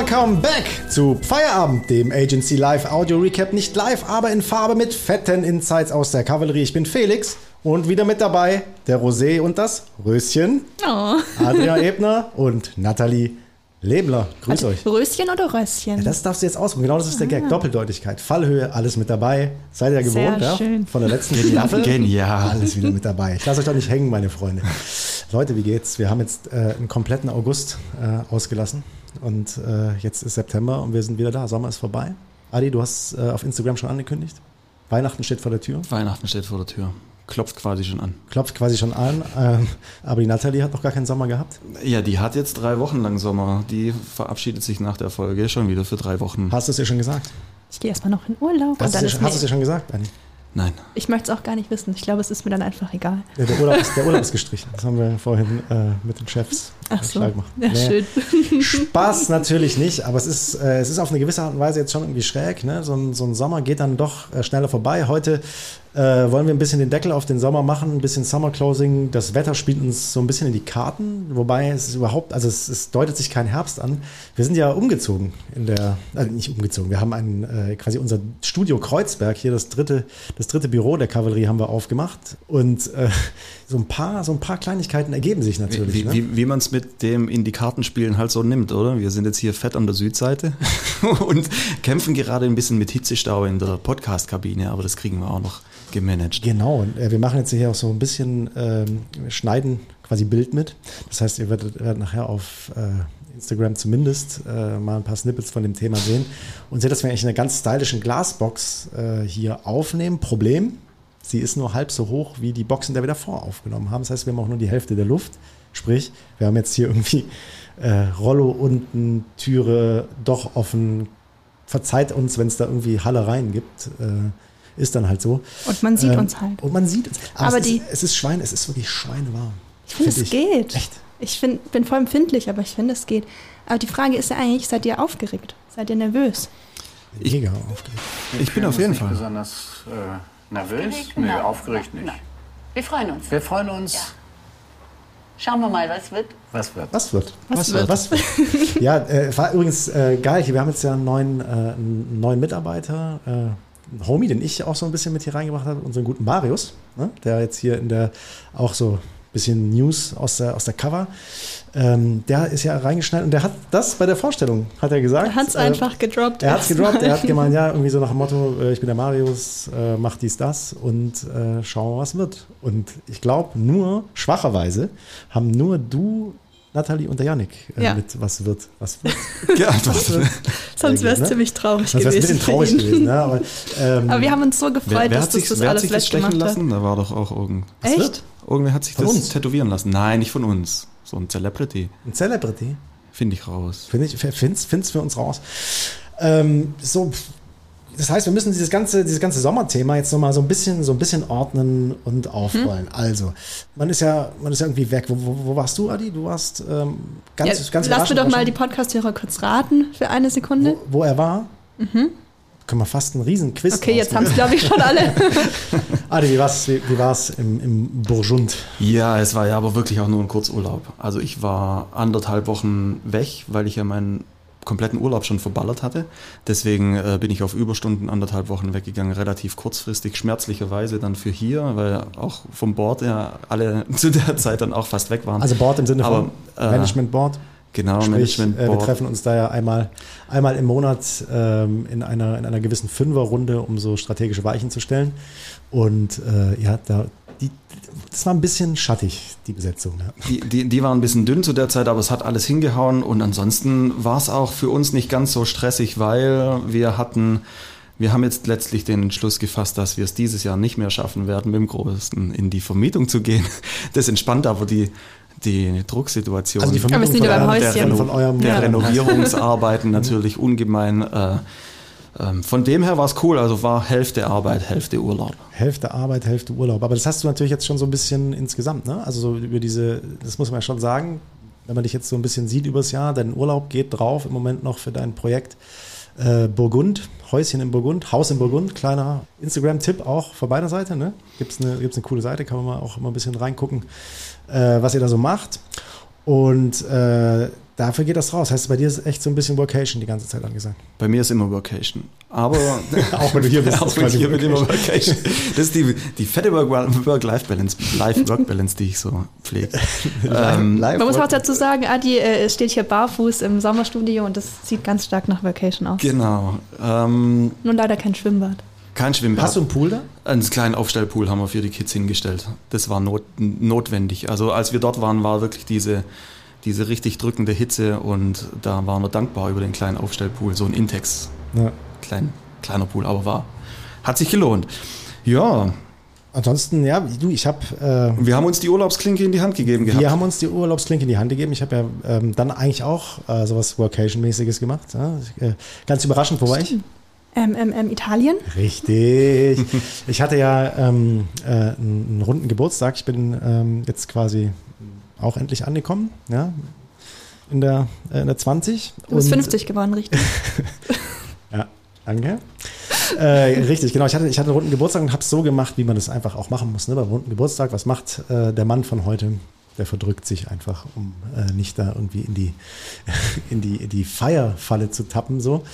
Welcome, back zu Feierabend, dem Agency Live Audio Recap. Nicht live, aber in Farbe mit fetten Insights aus der Kavallerie. Ich bin Felix und wieder mit dabei der Rosé und das Röschen. Oh. Adrian Ebner und Nathalie Lebler. Grüß euch. Röschen oder Röschen? Ja, das darfst du jetzt ausprobieren. Genau das ist der Gag. Doppeldeutigkeit, Fallhöhe, alles mit dabei. Seid ihr Sehr gewohnt, ja? schön. Von der letzten Staffel. Genial. Alles wieder mit dabei. Ich lasse euch doch nicht hängen, meine Freunde. Leute, wie geht's? Wir haben jetzt äh, einen kompletten August äh, ausgelassen und äh, jetzt ist September und wir sind wieder da. Sommer ist vorbei. Adi, du hast äh, auf Instagram schon angekündigt. Weihnachten steht vor der Tür. Weihnachten steht vor der Tür. Klopft quasi schon an. Klopft quasi schon an. Ähm, aber die Nathalie hat noch gar keinen Sommer gehabt. Ja, die hat jetzt drei Wochen lang Sommer. Die verabschiedet sich nach der Folge schon wieder für drei Wochen. Hast du es ihr schon gesagt? Ich gehe erstmal noch in Urlaub. Hast und du dann ihr- hast du es ihr schon gesagt, Adi? Nein. ich möchte es auch gar nicht wissen. Ich glaube, es ist mir dann einfach egal. Ja, der, Urlaub ist, der Urlaub ist gestrichen. Das haben wir vorhin äh, mit den Chefs Ach so. gemacht. Ja, Nee. schön. Spaß natürlich nicht, aber es ist, äh, es ist auf eine gewisse Art und Weise jetzt schon irgendwie schräg. Ne? So, ein, so ein Sommer geht dann doch äh, schneller vorbei. Heute äh, wollen wir ein bisschen den Deckel auf den Sommer machen, ein bisschen Summer Closing. Das Wetter spielt uns so ein bisschen in die Karten, wobei es überhaupt, also es, es deutet sich kein Herbst an. Wir sind ja umgezogen in der, also nicht umgezogen, wir haben ein, äh, quasi unser Studio Kreuzberg, hier das dritte, das dritte Büro der Kavallerie haben wir aufgemacht und äh, so ein paar, so ein paar Kleinigkeiten ergeben sich natürlich. Wie, ne? wie, wie man es mit dem in die Kartenspielen halt so nimmt, oder? Wir sind jetzt hier fett an der Südseite und kämpfen gerade ein bisschen mit Hitzestau in der Podcast-Kabine, aber das kriegen wir auch noch gemanagt. Genau, und äh, wir machen jetzt hier auch so ein bisschen, ähm, schneiden quasi Bild mit. Das heißt, ihr werdet, werdet nachher auf äh, Instagram zumindest äh, mal ein paar Snippets von dem Thema sehen und seht, dass wir eigentlich in einer ganz stylischen Glasbox äh, hier aufnehmen. Problem, sie ist nur halb so hoch wie die Boxen, die wir davor aufgenommen haben. Das heißt, wir haben auch nur die Hälfte der Luft. Sprich, wir haben jetzt hier irgendwie äh, Rollo unten, Türe doch offen. Verzeiht uns, wenn es da irgendwie Hallereien gibt. Äh, ist dann halt so. Und man sieht Ähm, uns halt. Und man sieht uns. Aber es, die- ist, es ist Schwein, es ist wirklich schweinewarm. Ich finde, find es geht. Echt? Ich find, bin voll empfindlich, aber ich finde, es geht. Aber die Frage ist ja eigentlich, seid ihr aufgeregt? Seid ihr nervös? Mega aufgeregt. Ich bin auf jeden Fall. besonders äh, nervös. Aufgeregt? Nee, Nein. aufgeregt nicht. Nein. Wir freuen uns. Wir freuen uns. Ja. Schauen wir mal, was wird. Was wird? Was wird? Was wird? Was wird? ja, äh, war übrigens äh, geil. Wir haben jetzt ja einen neuen, äh, einen neuen Mitarbeiter, äh, einen Homie, den ich auch so ein bisschen mit hier reingebracht habe, unseren guten Marius, ne? der jetzt hier in der auch so bisschen News aus der, aus der Cover. Ähm, der ist ja reingeschneit und der hat das bei der Vorstellung, hat er gesagt. Er hat es äh, einfach gedroppt. Er hat es gedroppt, er hat gemeint, ja, irgendwie so nach dem Motto, äh, ich bin der Marius, äh, mach dies, das und äh, schauen wir, was wird. Und ich glaube, nur, schwacherweise, haben nur du, Nathalie und der Yannick äh, Ja. mit was wird, was wird. Geantwortet. Sonst wäre es ne? ziemlich traurig wäre ein gewesen. bisschen traurig für ihn. gewesen, ne? aber, ähm, Aber wir haben uns so gefreut, Wer, wer dass hat das sich, das wer hat alles sich das stechen hat. lassen? Da war doch auch irgend, was Echt? wird? irgendwer hat sich Von das uns? tätowieren lassen. Nein, nicht von uns. So ein Celebrity. ein Celebrity, Finde ich raus. finde ich, find's, find's für uns raus. Ähm, so, das heißt, wir müssen dieses ganze, dieses ganze Sommerthema jetzt nochmal so ein bisschen, so ein bisschen ordnen und aufrollen. Also, man ist ja, man ist ja irgendwie weg. Wo, wo, wo warst du, Adi? Du warst ähm, ganz, Ja, ganz lass mir doch mal die Podcast-Hörer kurz raten für eine Sekunde. wo, wo er war. Können wir fast einen riesen Quiz Okay, jetzt haben es, glaube ich, schon alle. Adi, wie war's, wie, wie war's im, im Burgund? Ja, es war ja aber wirklich auch nur ein Kurzurlaub. Also ich war anderthalb Wochen weg, weil ich ja meinen kompletten Urlaub schon verballert hatte. Deswegen äh, bin ich auf Überstunden anderthalb Wochen weggegangen, relativ kurzfristig, schmerzlicherweise dann für hier, weil auch vom Bord ja alle zu der Zeit dann auch fast weg waren. Also Board im Sinne Aber, von äh, Management Board. genau, Sprich, Management äh, wir Board. treffen uns da ja einmal, einmal im Monat ähm, in, einer, in einer gewissen Fünferrunde, um so strategische Weichen zu stellen. Und äh, ja, da, die, das war ein bisschen schattig, die Besetzung. Ja. Die, die, die waren ein bisschen dünn zu der Zeit, aber es hat alles hingehauen und ansonsten war es auch für uns nicht ganz so stressig, weil wir hatten, wir haben jetzt letztlich den Entschluss gefasst, dass wir es dieses Jahr nicht mehr schaffen werden, mit dem Größten in die Vermietung zu gehen. Das entspannt aber die, die Drucksituation. Also die sind ja beim eurem- Häuschen. der, von eurem der Ja. Renovierungsarbeiten natürlich ungemein. Äh, von dem her war es cool, also war Hälfte Arbeit, Hälfte Urlaub. Hälfte Arbeit, Hälfte Urlaub. Aber das hast du natürlich jetzt schon so ein bisschen insgesamt, ne? Also so über diese, das muss man ja schon sagen, wenn man dich jetzt so ein bisschen sieht übers Jahr, dein Urlaub geht drauf im Moment noch für dein Projekt äh, Burgund, Häuschen in Burgund, Haus in Burgund, kleiner Instagram-Tipp auch von beider Seite, ne? Gibt's eine, gibt's eine coole Seite, kann man auch immer ein bisschen reingucken, äh, was ihr da so macht. Und äh, dafür geht das raus. Heißt, bei dir ist echt so ein bisschen Workation die ganze Zeit angesagt. Bei mir ist immer Workation. Aber Auch wenn du hier bist, auch ist wenn hier bin, immer Workation. Workation. Das ist die, die fette Work- Work-Life-Balance, Life-Work-Balance, die ich so pflege. ähm, Man muss auch dazu sagen, Adi äh, steht hier barfuß im Sommerstudio und das sieht ganz stark nach Vacation aus. genau. Ähm, Nur leider kein Schwimmbad. kein Schwimmbad. Hast du einen Pool da? Einen kleinen Aufstellpool haben wir für die Kids hingestellt. Das war not, notwendig. Also als wir dort waren, war wirklich diese, diese richtig drückende Hitze und da waren wir dankbar über den kleinen Aufstellpool. So ein Intex, Ja. klein, kleiner Pool, aber war. Hat sich gelohnt. Ja, Ansonsten, ja, du, ich habe, äh, wir haben uns die Urlaubsklinke in die Hand gegeben gehabt. wir haben uns die Urlaubsklinke in die Hand gegeben. Ich habe ja ähm, dann eigentlich auch äh, sowas Workation-mäßiges gemacht. Ja? Äh, ganz überraschend, wo war ich? Ähm, ähm, ähm, Italien? Richtig. Ich hatte ja ähm, äh, einen, einen runden Geburtstag. Ich bin ähm, jetzt quasi auch endlich angekommen, ja, in der, äh, in der 20. Du bist Und- 50 geworden, richtig? Ja, danke. äh, richtig, genau. Ich hatte, ich hatte einen runden Geburtstag und habe es so gemacht, wie man das einfach auch machen muss. Ne? Beim runden Geburtstag, was macht äh, der Mann von heute? Der verdrückt sich einfach, um äh, nicht da irgendwie in die, in die, in die Feierfalle zu tappen. So.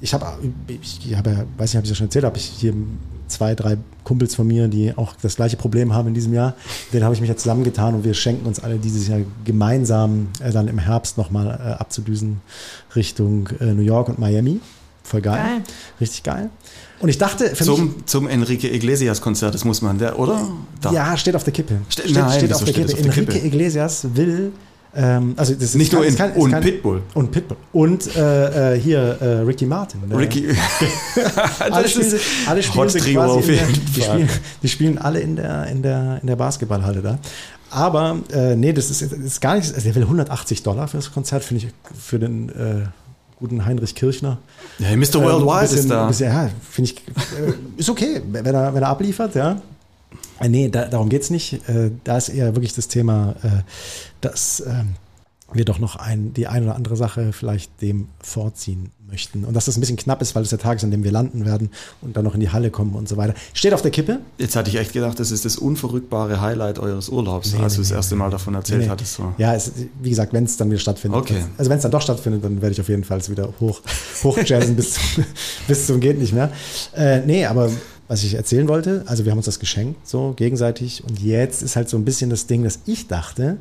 Ich habe, ich habe, ja- weiß nicht, ob ich das schon erzählt habe, ich hier zwei, drei Kumpels von mir, die auch das gleiche Problem haben in diesem Jahr. Den habe ich mich ja zusammengetan und wir schenken uns alle dieses Jahr gemeinsam äh, dann im Herbst nochmal äh, abzudüsen Richtung äh, New York und Miami. Voll geil. Geil. Richtig geil. Und ich dachte, für mich, Zum, zum Enrique Iglesias Konzert, das muss man, der, oder? Da. ja, steht auf der Kippe. Ste- steht, nein, steht auf der steht Kippe. auf der Enrique Kippe? Iglesias will, ähm, also das Nicht nur kein- in, ist und kein- Pitbull. Und Pitbull. Und äh, äh, hier äh, Ricky Martin. Der- Ricky. alle das spielen, ist alle spielen quasi der, die, spielen, die spielen alle in der, in der, in der Basketballhalle da. Aber äh, nee, das ist, ist gar nicht, also der will 180 Dollar für das Konzert, finde ich, für den äh, guten Heinrich Kirchner. Ja, Mr. Ähm, Worldwide bisschen- ist da. Bisschen, ja, finde ich, äh, ist okay, wenn er, wenn er abliefert, ja. Äh, nee, da, darum geht's nicht. Äh, da ist eher wirklich das Thema, äh, dass ähm, wir doch noch ein, die eine oder andere Sache vielleicht dem vorziehen möchten. Und dass das ein bisschen knapp ist, weil es der Tag ist, an dem wir landen werden und dann noch in die Halle kommen und so weiter. Steht auf der Kippe. Jetzt hatte ich echt gedacht, das ist das unverrückbare Highlight eures Urlaubs, Nee, als nee, du das nee, erste Mal davon erzählt hattest. So. Ja, es, wie gesagt, wenn es dann wieder stattfindet. Okay. Also wenn es dann doch stattfindet, dann werde ich auf jeden Fall es wieder hoch, hochjazzen bis, zum- bis zum geht nicht mehr. Äh, nee, aber was ich erzählen wollte, also wir haben uns das geschenkt, so gegenseitig. Und jetzt ist halt so ein bisschen das Ding, dass ich dachte,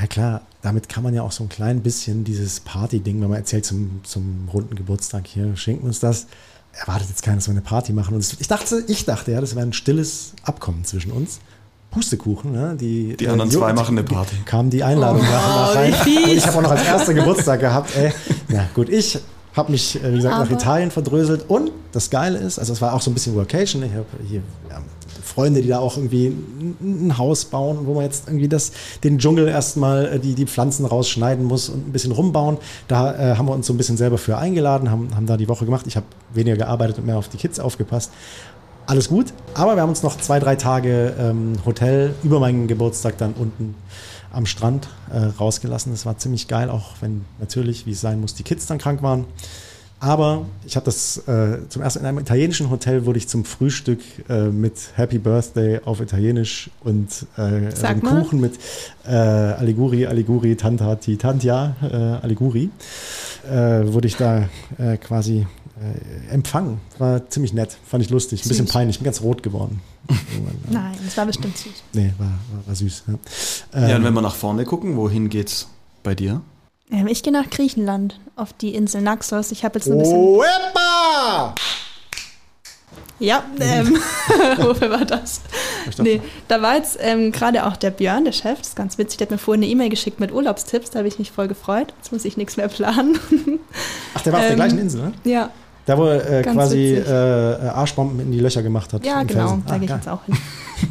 ja klar, damit kann man ja auch so ein klein bisschen dieses Party-Ding, wenn man erzählt zum, zum runden Geburtstag hier, schenken uns das. Erwartet jetzt keiner, dass wir eine Party machen. Und ich dachte, ich dachte ja, das wäre ein stilles Abkommen zwischen uns. Pustekuchen, ne? Die, Die anderen zwei Jo- machen eine Party. Kam die Einladung nach und nach rein. Und ich habe auch noch als erster Geburtstag gehabt. Ey. Na gut, ich habe mich, äh, wie gesagt, nach Aber- Italien verdröselt. Und das Geile ist, also es war auch so ein bisschen Workation. Ich habe hier ja, Freunde, die da auch irgendwie ein, Haus bauen, wo man jetzt irgendwie das, den Dschungel erstmal äh, die, die Pflanzen rausschneiden muss und ein bisschen rumbauen. Da äh, haben wir uns so ein bisschen selber für eingeladen, haben, haben da die Woche gemacht. Ich habe weniger gearbeitet und mehr auf die Kids aufgepasst. Alles gut, aber wir haben uns noch zwei, drei Tage ähm, Hotel über meinen Geburtstag dann unten am Strand äh, rausgelassen. Das war ziemlich geil, auch wenn natürlich, wie es sein muss, die Kids dann krank waren. Aber ich habe das äh, zum ersten in einem italienischen Hotel wurde ich zum Frühstück äh, mit Happy Birthday auf Italienisch und äh, einem. Kuchen mit äh, Aliguri, Aliguri, Tantati, Tantia, äh, Aliguri, wurde ich da quasi äh, empfangen. War ziemlich nett, fand ich lustig, ein bisschen Süß. peinlich, bin ganz rot geworden. Nein, das war bestimmt süß. Nee, war, war, war süß. Ja. Ja, und Ähm, wenn wir nach vorne gucken, wohin geht's bei dir? Ähm, ich gehe nach Griechenland, auf die Insel Naxos. Ich habe jetzt ein bisschen. Oh, Oepa! Ja, ähm, wofür war das? Nee, da war jetzt ähm, gerade auch der Björn, der Chef, das ist ganz witzig, der hat mir vorhin eine E-Mail geschickt mit Urlaubstipps, da habe ich mich voll gefreut. Jetzt muss ich nichts mehr planen. Ach, der war auf der Ähm, gleichen Insel, ne? ja, Da, wo er äh, quasi witzig. äh, Arschbomben in die Löcher gemacht hat. ja genau, Felsen. da Ah, gehe ich geil. jetzt auch hin.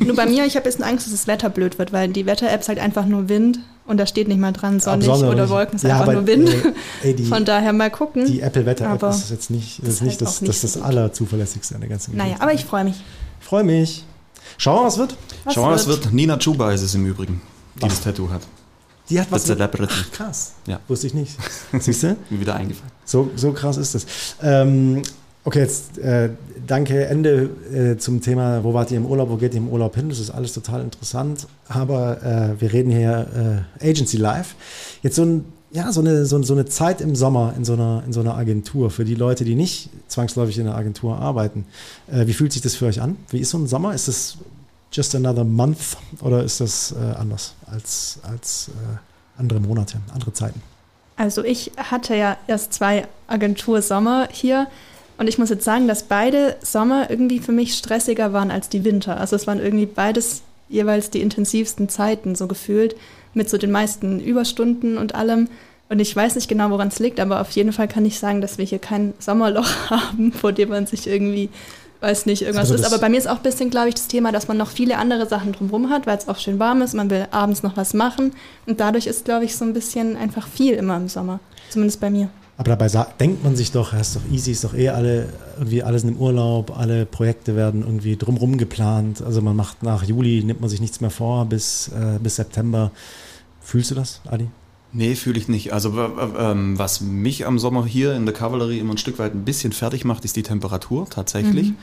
Nur bei mir, ich habe jetzt Angst, dass das Wetter blöd wird, weil die Wetter-App ist halt einfach nur Wind und da steht nicht mal dran, sonnig Sonne oder nicht. Wolken, ist ja, einfach aber, nur Wind. Äh, ey, die, Von daher mal gucken. die Apple Wetter App Aber ist jetzt nicht, das das ist nicht das, halt auch nicht das, das so gut. allerzuverlässigste an der ganzen naja, Geschichte. aber ich freue mich. Ich freue mich. Schauen wir mal, was wird. Was Schau mal, was wird. Nina Chuba ist es im Übrigen, die das Tattoo hat. Die hat was. Das Celebrity. Ach, krass. Ja. Wusste ich nicht. Siehst du? Mir wieder eingefallen. So, so krass ist es. Ähm, okay, jetzt äh, danke, Ende äh, zum Thema, wo wart ihr im Urlaub, wo geht ihr im Urlaub hin? Das ist alles total interessant. Aber äh, wir reden hier äh, Agency Live. Jetzt so ein ja, so eine, so, so eine Zeit im Sommer in so, einer, in so einer Agentur für die Leute, die nicht zwangsläufig in einer Agentur arbeiten. Äh, wie fühlt sich das für euch an? Wie ist so ein Sommer? Ist das just another month oder ist das äh, anders als, als äh, andere Monate, andere Zeiten? Also ich hatte ja erst zwei Agentursommer hier und ich muss jetzt sagen, dass beide Sommer irgendwie für mich stressiger waren als die Winter. Also es waren irgendwie beides jeweils die intensivsten Zeiten so gefühlt mit so den meisten Überstunden und allem. Und ich weiß nicht genau, woran es liegt, aber auf jeden Fall kann ich sagen, dass wir hier kein Sommerloch haben, vor dem man sich irgendwie, weiß nicht, irgendwas Also ist. Aber bei mir ist auch ein bisschen, glaube ich, das Thema, dass man noch viele andere Sachen drumherum hat, weil es auch schön warm ist, man will abends noch was machen. Und dadurch ist, glaube ich, so ein bisschen einfach viel immer im Sommer. Zumindest bei mir. Aber dabei sa- denkt man sich doch, ja, ist doch easy, ist doch eh alle, irgendwie alle sind im Urlaub, alle Projekte werden irgendwie drumrum geplant. Also man macht nach Juli, nimmt man sich nichts mehr vor bis, äh, bis September. Fühlst du das, Adi? Nee, fühle ich nicht. Also ähm, was mich am Sommer hier in der Kavallerie immer ein Stück weit ein bisschen fertig macht, ist die Temperatur tatsächlich.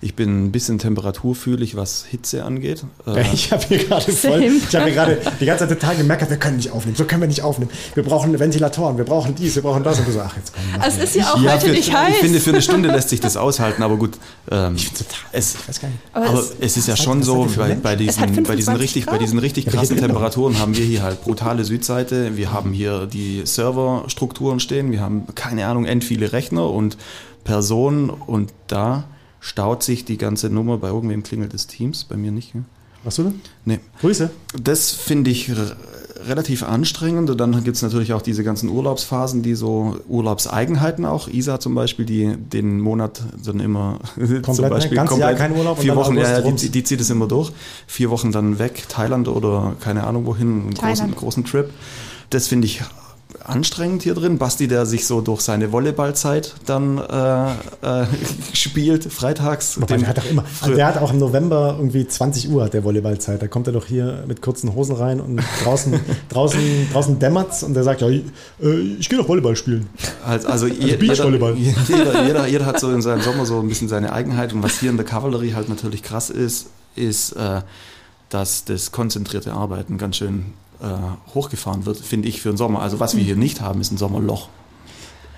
Ich bin ein bisschen temperaturfühlig, was Hitze angeht. Ich habe hier gerade voll, ich habe hier gerade die ganze Zeit total gemerkt, wir können nicht aufnehmen, so können wir nicht aufnehmen. Wir brauchen Ventilatoren, wir brauchen dies, wir brauchen das. Und du so, ach, jetzt komm. mach mal. es ist ja auch ja, heute für, nicht heiß. Ich finde, für eine Stunde lässt sich das aushalten, aber gut. Ähm, ich total, es, ich weiß gar nicht. aber aber es, es ist ja schon so, bei, bei, diesen, bei, diesen 25 richtig, bei diesen richtig krassen immer. Temperaturen haben wir hier halt brutale Südseite. Wir haben hier die Serverstrukturen stehen. Wir haben, keine Ahnung, end viele Rechner und Personen. Und da staut sich die ganze Nummer. Bei irgendwem klingelt des Teams, bei mir nicht. Ja? Was du denn? Nee. Grüße. Das finde ich relativ anstrengend. Und dann gibt es natürlich auch diese ganzen Urlaubsphasen, die so Urlaubseigenheiten auch. Isa zum Beispiel, die den Monat dann immer zum ne? Beispiel Ganzes Jahr kein Urlaub vier Wochen, ja, die, die zieht es immer durch. Vier Wochen dann weg, Thailand oder keine Ahnung wohin, einen großen, großen Trip. Das finde ich anstrengend hier drin. Basti, der sich so durch seine Volleyballzeit dann äh, äh, spielt, freitags. Wobei, der hat auch immer, also der hat auch im November irgendwie 20 Uhr hat der Volleyballzeit. Da kommt er doch hier mit kurzen Hosen rein und draußen, draußen, draußen dämmert's und der sagt, ja, ich, äh, ich gehe doch Volleyball spielen. Also, also je- Beachvolleyball. Jeder, jeder, jeder, jeder hat so in seinem Sommer so ein bisschen seine Eigenheit. Und was hier in der Kavallerie halt natürlich krass ist, ist, äh, dass das konzentrierte Arbeiten ganz schön äh, hochgefahren wird, finde ich, für den Sommer. Also was wir hier nicht haben, ist ein Sommerloch.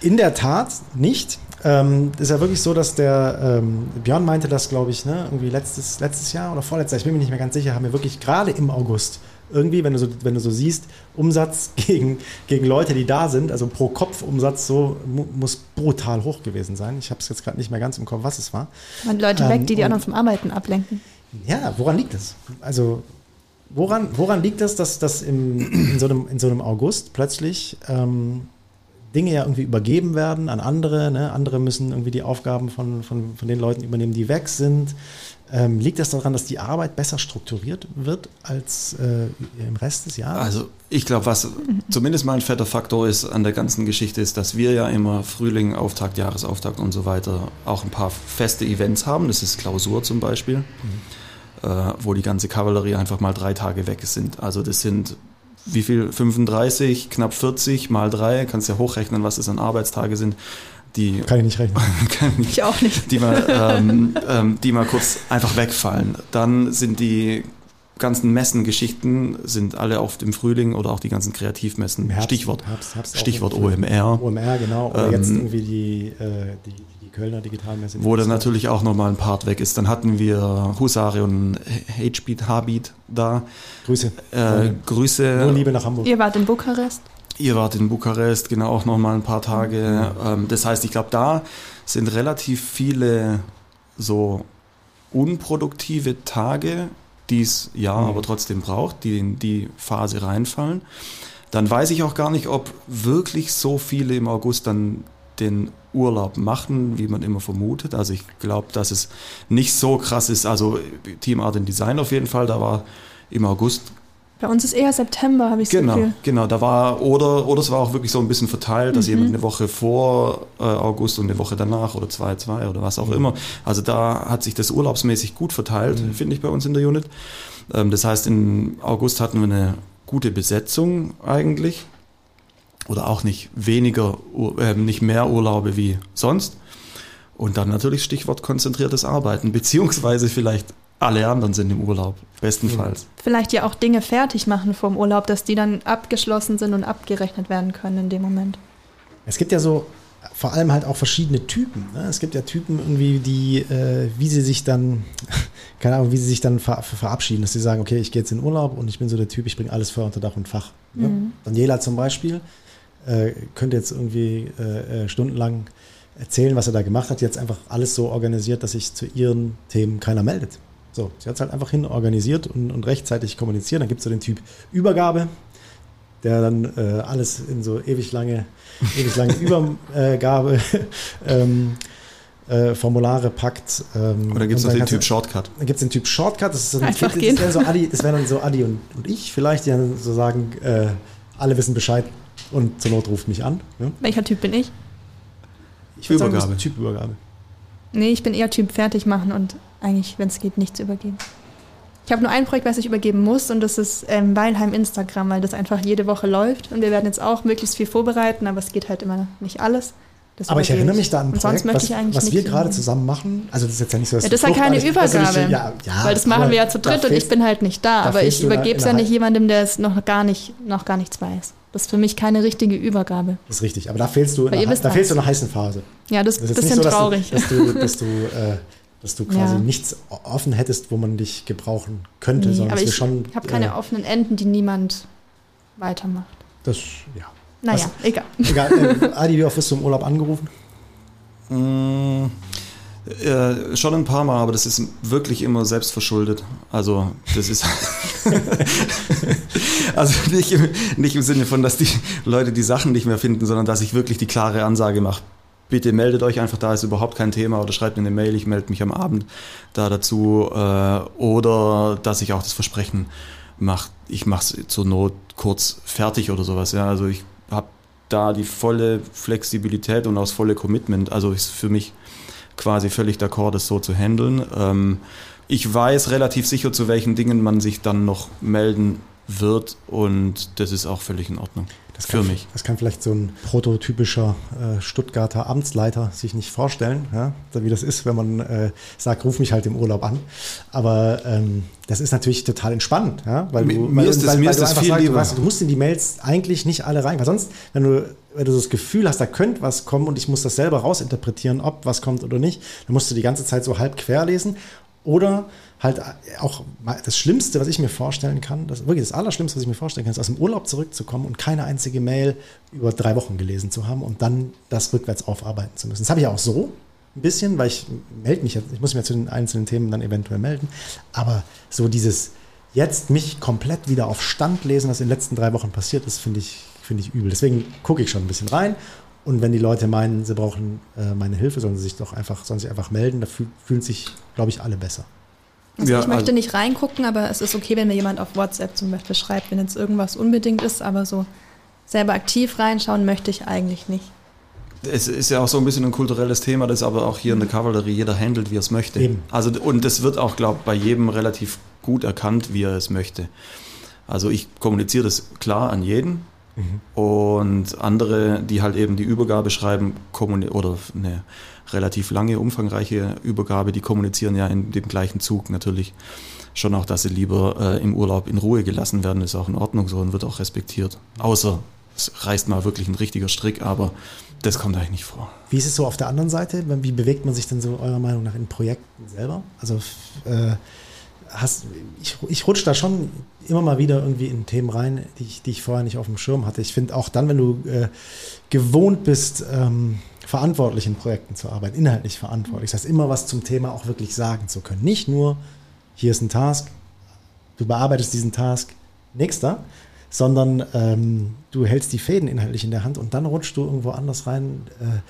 In der Tat nicht. Ähm, ist ja wirklich so, dass der ähm, Björn meinte das, glaube ich, ne, irgendwie letztes, letztes Jahr oder vorletztes Jahr, ich bin mir nicht mehr ganz sicher, haben wir wirklich gerade im August irgendwie, wenn du so, wenn du so siehst, Umsatz gegen, gegen Leute, die da sind, also pro Kopf Umsatz so mu muss brutal hoch gewesen sein. Ich habe es jetzt gerade nicht mehr ganz im Kopf, was es war. Man Leute Ähm, weg, die die und- anderen vom Arbeiten ablenken. Ja, woran liegt es? Also, woran, woran liegt es, dass, dass im, in, so einem, in so einem August plötzlich ähm, Dinge ja irgendwie übergeben werden an andere? Ne? Andere müssen irgendwie die Aufgaben von, von, von den Leuten übernehmen, die weg sind. Ähm, liegt das daran, dass die Arbeit besser strukturiert wird als äh, im Rest des Jahres? Also ich glaube, was zumindest mal ein fetter Faktor ist an der ganzen Geschichte, ist, dass wir ja immer Frühling, Auftakt, Jahresauftakt und so weiter auch ein paar feste Events haben. Das ist Klausur zum Beispiel, äh, wo die ganze Kavallerie einfach mal drei Tage weg sind. Also das sind wie viel? 35, knapp 40 mal drei. Kannst ja hochrechnen, was das an Arbeitstage sind. Die Kann ich nicht rechnen. kann ich Ich auch nicht. die mal, ähm, ähm, die mal kurz einfach wegfallen. Dann sind die ganzen Messengeschichten sind alle oft im Frühling oder auch die ganzen Kreativmessen. Herbst- Stichwort, Herbst- Herbst Stichwort. OMR, OMR, genau. Oder Ähm, jetzt irgendwie die, äh, die, die Kölner Digitalmesse. wo dann natürlich auch nochmal ein Part weg ist. Dann hatten wir Husari und H-Beat, H-Beat da. Grüße. Äh, Grüße. Nur Liebe nach Hamburg. Ihr wart in Bukarest. Ihr wart in Bukarest, genau, auch nochmal ein paar Tage. Ähm, das heißt, ich glaube, da sind relativ viele so unproduktive Tage, die es ja Mhm. aber trotzdem braucht, die in die Phase reinfallen. Dann weiß ich auch gar nicht, ob wirklich so viele im August dann den Urlaub machen, wie man immer vermutet. Also ich glaube, dass es nicht so krass ist. Also Team Art and Design auf jeden Fall, da war im August Bei uns ist eher September, habe ich Genau, das Gefühl. genau. Da war oder oder es war auch wirklich so ein bisschen verteilt, dass Mhm. jemand eine Woche vor äh, August und eine Woche danach oder zwei, zwei oder was auch immer. Also da hat sich das urlaubsmäßig gut verteilt, finde ich bei uns in der Unit. Ähm, das heißt, im August hatten wir eine gute Besetzung eigentlich oder auch nicht weniger, äh, nicht mehr Urlaube wie sonst. Und dann natürlich Stichwort konzentriertes Arbeiten, beziehungsweise vielleicht alle anderen sind im Urlaub, bestenfalls. Vielleicht ja auch Dinge fertig machen vor dem Urlaub, dass die dann abgeschlossen sind und abgerechnet werden können in dem Moment. Es gibt ja so vor allem halt auch verschiedene Typen. Ne? Es gibt ja Typen irgendwie, die, äh, wie sie sich dann, keine Ahnung, wie sie sich dann ver verabschieden, dass sie sagen, okay, ich gehe jetzt in Urlaub und ich bin so der Typ, ich bringe alles vor unter Dach und Fach. Ne? Mhm. Daniela zum Beispiel äh, könnte jetzt irgendwie äh, äh, stundenlang erzählen, was er da gemacht hat. Jetzt einfach alles so organisiert, dass sich zu ihren Themen keiner meldet. So, sie hat es halt einfach hin organisiert und, und rechtzeitig kommuniziert. Dann gibt es so den Typ Übergabe, der dann äh, alles in so ewig lange, ewig lange Übergabe ähm, äh, Formulare packt. Ähm, Oder gibt es noch dann den Typ Shortcut? dann gibt es den Typ Shortcut, das ist so ein Einfach das, gehen. wären so Adi, das wären dann so Adi und, und ich vielleicht, die dann so sagen, äh, alle wissen Bescheid und zur Not ruft mich an. Ne? Welcher Typ bin ich? Ich würd sagen, du Übergabe. bist Typ Übergabe. Nee, ich bin eher Typ fertig machen und eigentlich, wenn es geht, nichts übergeben. Ich habe nur ein Projekt, was ich übergeben muss und das ist ähm, Weilheim Instagram, weil das einfach jede Woche läuft und wir werden jetzt auch möglichst viel vorbereiten, aber es geht halt immer nicht alles. Das Aber ich erinnere mich da an ein Projekt, was, was wir gerade zusammen machen. Also das ist jetzt ja nicht so, dass Ja, das ist ja keine Übergabe. nicht- ja, ja, weil das machen wir ja zu dritt und ich bin halt nicht da, da aber ich übergebe es ja nicht jemandem, der es noch gar nicht, noch gar nichts weiß. Das ist für mich keine richtige Übergabe. Das ist richtig, aber da fehlst du in einer, da fehlst du in einer heißen Phase. Ja, das ist Das ein ist bisschen nicht so, traurig. Dass du, dass du, dass du, äh, dass du quasi Ja. nichts offen hättest, wo man dich gebrauchen könnte, Nee, sondern aber dass wir ich schon. habe keine äh, offenen Enden, die niemand weitermacht. das, ja. Naja, egal. Egal, äh, Adi, wie oft wirst du im Urlaub angerufen? Mm, äh, schon ein paar Mal, aber das ist wirklich immer selbst verschuldet. Also das ist also nicht im, nicht im Sinne von, dass die Leute die Sachen nicht mehr finden, sondern dass ich wirklich die klare Ansage mache. Bitte meldet euch einfach, da ist überhaupt kein Thema oder schreibt mir eine Mail, ich melde mich am Abend da dazu. Äh, oder dass ich auch das Versprechen mache, ich mache es zur Not kurz fertig oder sowas. Ja, also ich habe da die volle Flexibilität und auch das volle Commitment. Also ist für mich quasi völlig d'accord, das so zu handeln. Ähm, ich weiß relativ sicher, zu welchen Dingen man sich dann noch melden wird und das ist auch völlig in Ordnung. Das für kann, mich. Das kann vielleicht so ein prototypischer äh, Stuttgarter Amtsleiter sich nicht vorstellen, ja, wie das ist, wenn man äh, sagt, ruf mich halt im Urlaub an. Aber ähm, das ist natürlich total entspannend, ja, weil du, mir weil, ist das- weil, mir weil ist du das einfach viel sagst, du, lieber. weißt, du musst in die Mails eigentlich nicht alle rein, weil sonst, wenn du, wenn du so das Gefühl hast, da könnte was kommen und ich muss das selber rausinterpretieren, ob was kommt oder nicht, dann musst du die ganze Zeit so halb quer lesen oder halt auch das Schlimmste, was ich mir vorstellen kann, das wirklich das Allerschlimmste, was ich mir vorstellen kann, ist aus dem Urlaub zurückzukommen und keine einzige Mail über drei Wochen gelesen zu haben und dann das rückwärts aufarbeiten zu müssen. Das habe ich auch so ein bisschen, weil ich melde mich, ich muss mich ja zu den einzelnen Themen dann eventuell melden, aber so dieses jetzt mich komplett wieder auf Stand lesen, was in den letzten drei Wochen passiert ist, finde ich, finde ich übel. Deswegen gucke ich schon ein bisschen rein und wenn die Leute meinen, sie brauchen äh, meine Hilfe, sollen sie sich doch einfach, sollen sich einfach melden, da fühl, fühlen sich, glaube ich, alle besser. Also Ja, ich möchte also- nicht reingucken, aber es ist okay, wenn mir jemand auf WhatsApp zum Beispiel schreibt, wenn jetzt irgendwas unbedingt ist, aber so selber aktiv reinschauen möchte ich eigentlich nicht. Es ist ja auch so ein bisschen ein kulturelles Thema, das aber auch hier in der Kavallerie jeder handelt, wie er es möchte. Eben. Also und das wird auch, glaube ich, bei jedem relativ gut erkannt, wie er es möchte. Also ich kommuniziere das klar an jeden und andere, die halt eben die Übergabe schreiben, kommuni- oder eine relativ lange, umfangreiche Übergabe, die kommunizieren ja in dem gleichen Zug natürlich schon auch, dass sie lieber äh, im Urlaub in Ruhe gelassen werden, ist auch in Ordnung so und wird auch respektiert. Außer es reißt mal wirklich ein richtiger Strick, aber das kommt eigentlich nicht vor. Wie ist es so auf der anderen Seite? Wie bewegt man sich denn so eurer Meinung nach in Projekten selber? Also äh, hast, ich, ich rutsche da schon immer mal wieder irgendwie in Themen rein, die ich, die ich vorher nicht auf dem Schirm hatte. Ich finde auch dann, wenn du äh, gewohnt bist, ähm, verantwortlich in Projekten zu arbeiten, inhaltlich verantwortlich, das heißt immer was zum Thema auch wirklich sagen zu können. Nicht nur, hier ist ein Task, du bearbeitest diesen Task, nächster, sondern ähm, du hältst die Fäden inhaltlich in der Hand und dann rutschst du irgendwo anders rein. Äh,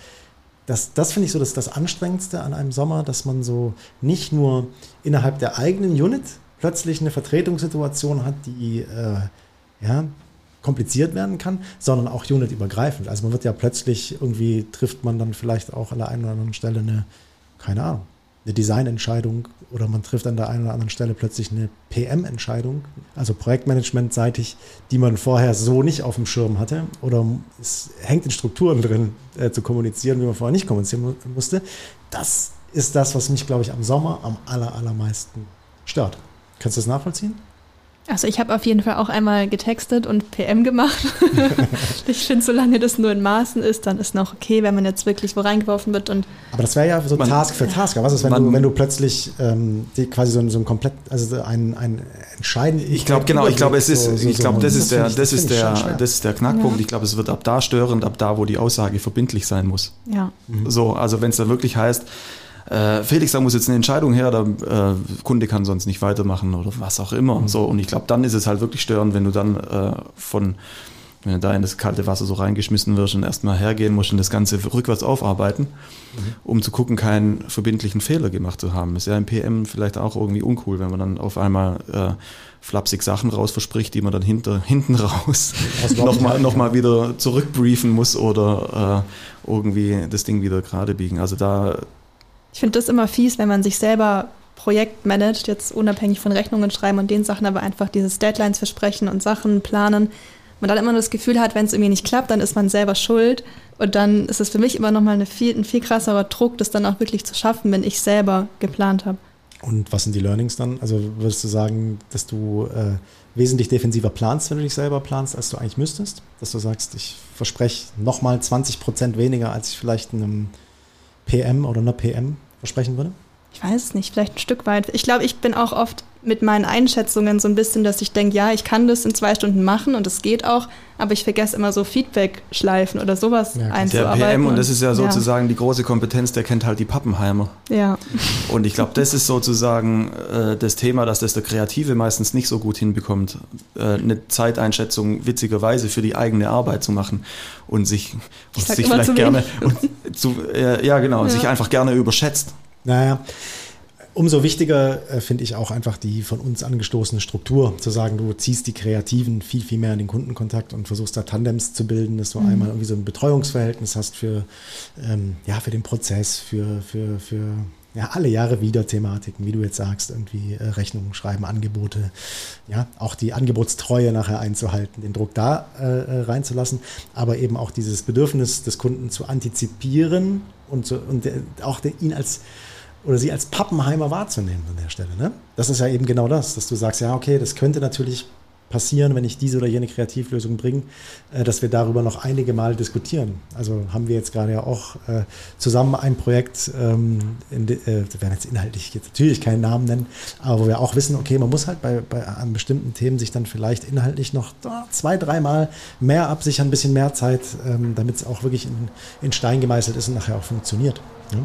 das, das finde ich so das, das Anstrengendste an einem Sommer, dass man so nicht nur innerhalb der eigenen Unit plötzlich eine Vertretungssituation hat, die äh, ja, kompliziert werden kann, sondern auch unitübergreifend. Also man wird ja plötzlich irgendwie trifft man dann vielleicht auch an der einen oder anderen Stelle eine, keine Ahnung, eine Designentscheidung oder man trifft an der einen oder anderen Stelle plötzlich eine PM-Entscheidung, also Projektmanagement-seitig, die man vorher so nicht auf dem Schirm hatte oder es hängt in Strukturen drin, äh, zu kommunizieren, wie man vorher nicht kommunizieren mu- musste. Das ist das, was mich, glaube ich, am Sommer am aller, allermeisten stört. Kannst du das nachvollziehen? Also ich habe auf jeden Fall auch einmal getextet und PM gemacht. ich finde, solange das nur in Maßen ist, dann ist noch okay, wenn man jetzt wirklich wo reingeworfen wird und Aber das wäre ja so Man- Task für Task. Aber was ist, wenn Man- du, wenn du plötzlich ähm, die quasi so, ein- so ein komplett, also ein, ein entscheidend. Ich glaube genau, ich glaube es ist, So- so- ich so- glaube das ist der, find ich- das ist der, das ist der Knackpunkt. Ja. Ich glaube, es wird ab da störend, ab da, wo die Aussage verbindlich sein muss. ja. So, also wenn es da wirklich heißt, äh, Felix, da muss jetzt eine Entscheidung her, der äh, Kunde kann sonst nicht weitermachen oder was auch immer. So, und ich glaube, dann ist es halt wirklich störend, wenn du dann äh, von wenn du da in das kalte Wasser so reingeschmissen wirst und erstmal hergehen musst und das Ganze rückwärts aufarbeiten, um zu gucken, keinen verbindlichen Fehler gemacht zu haben. Ist ja im PM vielleicht auch irgendwie uncool, wenn man dann auf einmal äh, flapsig Sachen raus verspricht, die man dann hinter, hinten raus nochmal noch mal wieder zurückbriefen muss oder äh, irgendwie das Ding wieder gerade biegen. Also da Ich finde das immer fies, wenn man sich selber Projekt managt, jetzt unabhängig von Rechnungen schreiben und den Sachen, aber einfach dieses Deadlines versprechen und Sachen planen. Man dann immer nur das Gefühl hat, wenn es irgendwie nicht klappt, dann ist man selber schuld. Und dann ist es für mich immer nochmal viel, ein viel krasserer Druck, das dann auch wirklich zu schaffen, wenn ich selber geplant habe. Und was sind die Learnings dann? Also würdest du sagen, dass du äh, wesentlich defensiver planst, wenn du dich selber planst, als du eigentlich müsstest? Dass du sagst, ich verspreche nochmal 20 Prozent weniger, als ich vielleicht einem PM oder einer PM versprechen würde? Ich weiß es nicht, vielleicht ein Stück weit. Ich glaube, ich bin auch oft mit meinen Einschätzungen so ein bisschen, dass ich denke, ja, ich kann das in zwei Stunden machen und es geht auch, aber ich vergesse immer so Feedback-Schleifen oder sowas Ja, klar. der einzuarbeiten. PM, und das ist ja sozusagen die große Kompetenz, der kennt halt die Pappenheimer. Ja, Und ich glaube, das ist sozusagen äh, das Thema, dass das der Kreative meistens nicht so gut hinbekommt, äh, eine Zeiteinschätzung witzigerweise für die eigene Arbeit zu machen und sich, und sich vielleicht zu gerne, und zu, äh, ja genau, Ja. sich einfach gerne überschätzt. Naja, umso wichtiger äh, finde ich auch einfach die von uns angestoßene Struktur, zu sagen, du ziehst die Kreativen viel, viel mehr in den Kundenkontakt und versuchst da Tandems zu bilden, dass du einmal irgendwie so ein Betreuungsverhältnis hast für, ähm, ja, für den Prozess, für, für, für ja, alle Jahre wieder Thematiken, wie du jetzt sagst, irgendwie äh, Rechnungen schreiben, Angebote, ja, auch die Angebotstreue nachher einzuhalten, den Druck da äh, äh, reinzulassen, aber eben auch dieses Bedürfnis des Kunden zu antizipieren und, zu, und äh, auch den, ihn als oder sie als Pappenheimer wahrzunehmen an der Stelle. Ne? Das ist ja eben genau das, dass du sagst, ja, okay, das könnte natürlich passieren, wenn ich diese oder jene Kreativlösung bringe, äh, dass wir darüber noch einige Mal diskutieren. Also haben wir jetzt gerade ja auch äh, zusammen ein Projekt, ähm, de, äh, wir werden jetzt inhaltlich jetzt natürlich keinen Namen nennen, aber wo wir auch wissen, okay, man muss halt bei, bei an bestimmten Themen sich dann vielleicht inhaltlich noch zwei, dreimal mehr absichern, ein bisschen mehr Zeit, ähm, damit es auch wirklich in, in Stein gemeißelt ist und nachher auch funktioniert. Ja?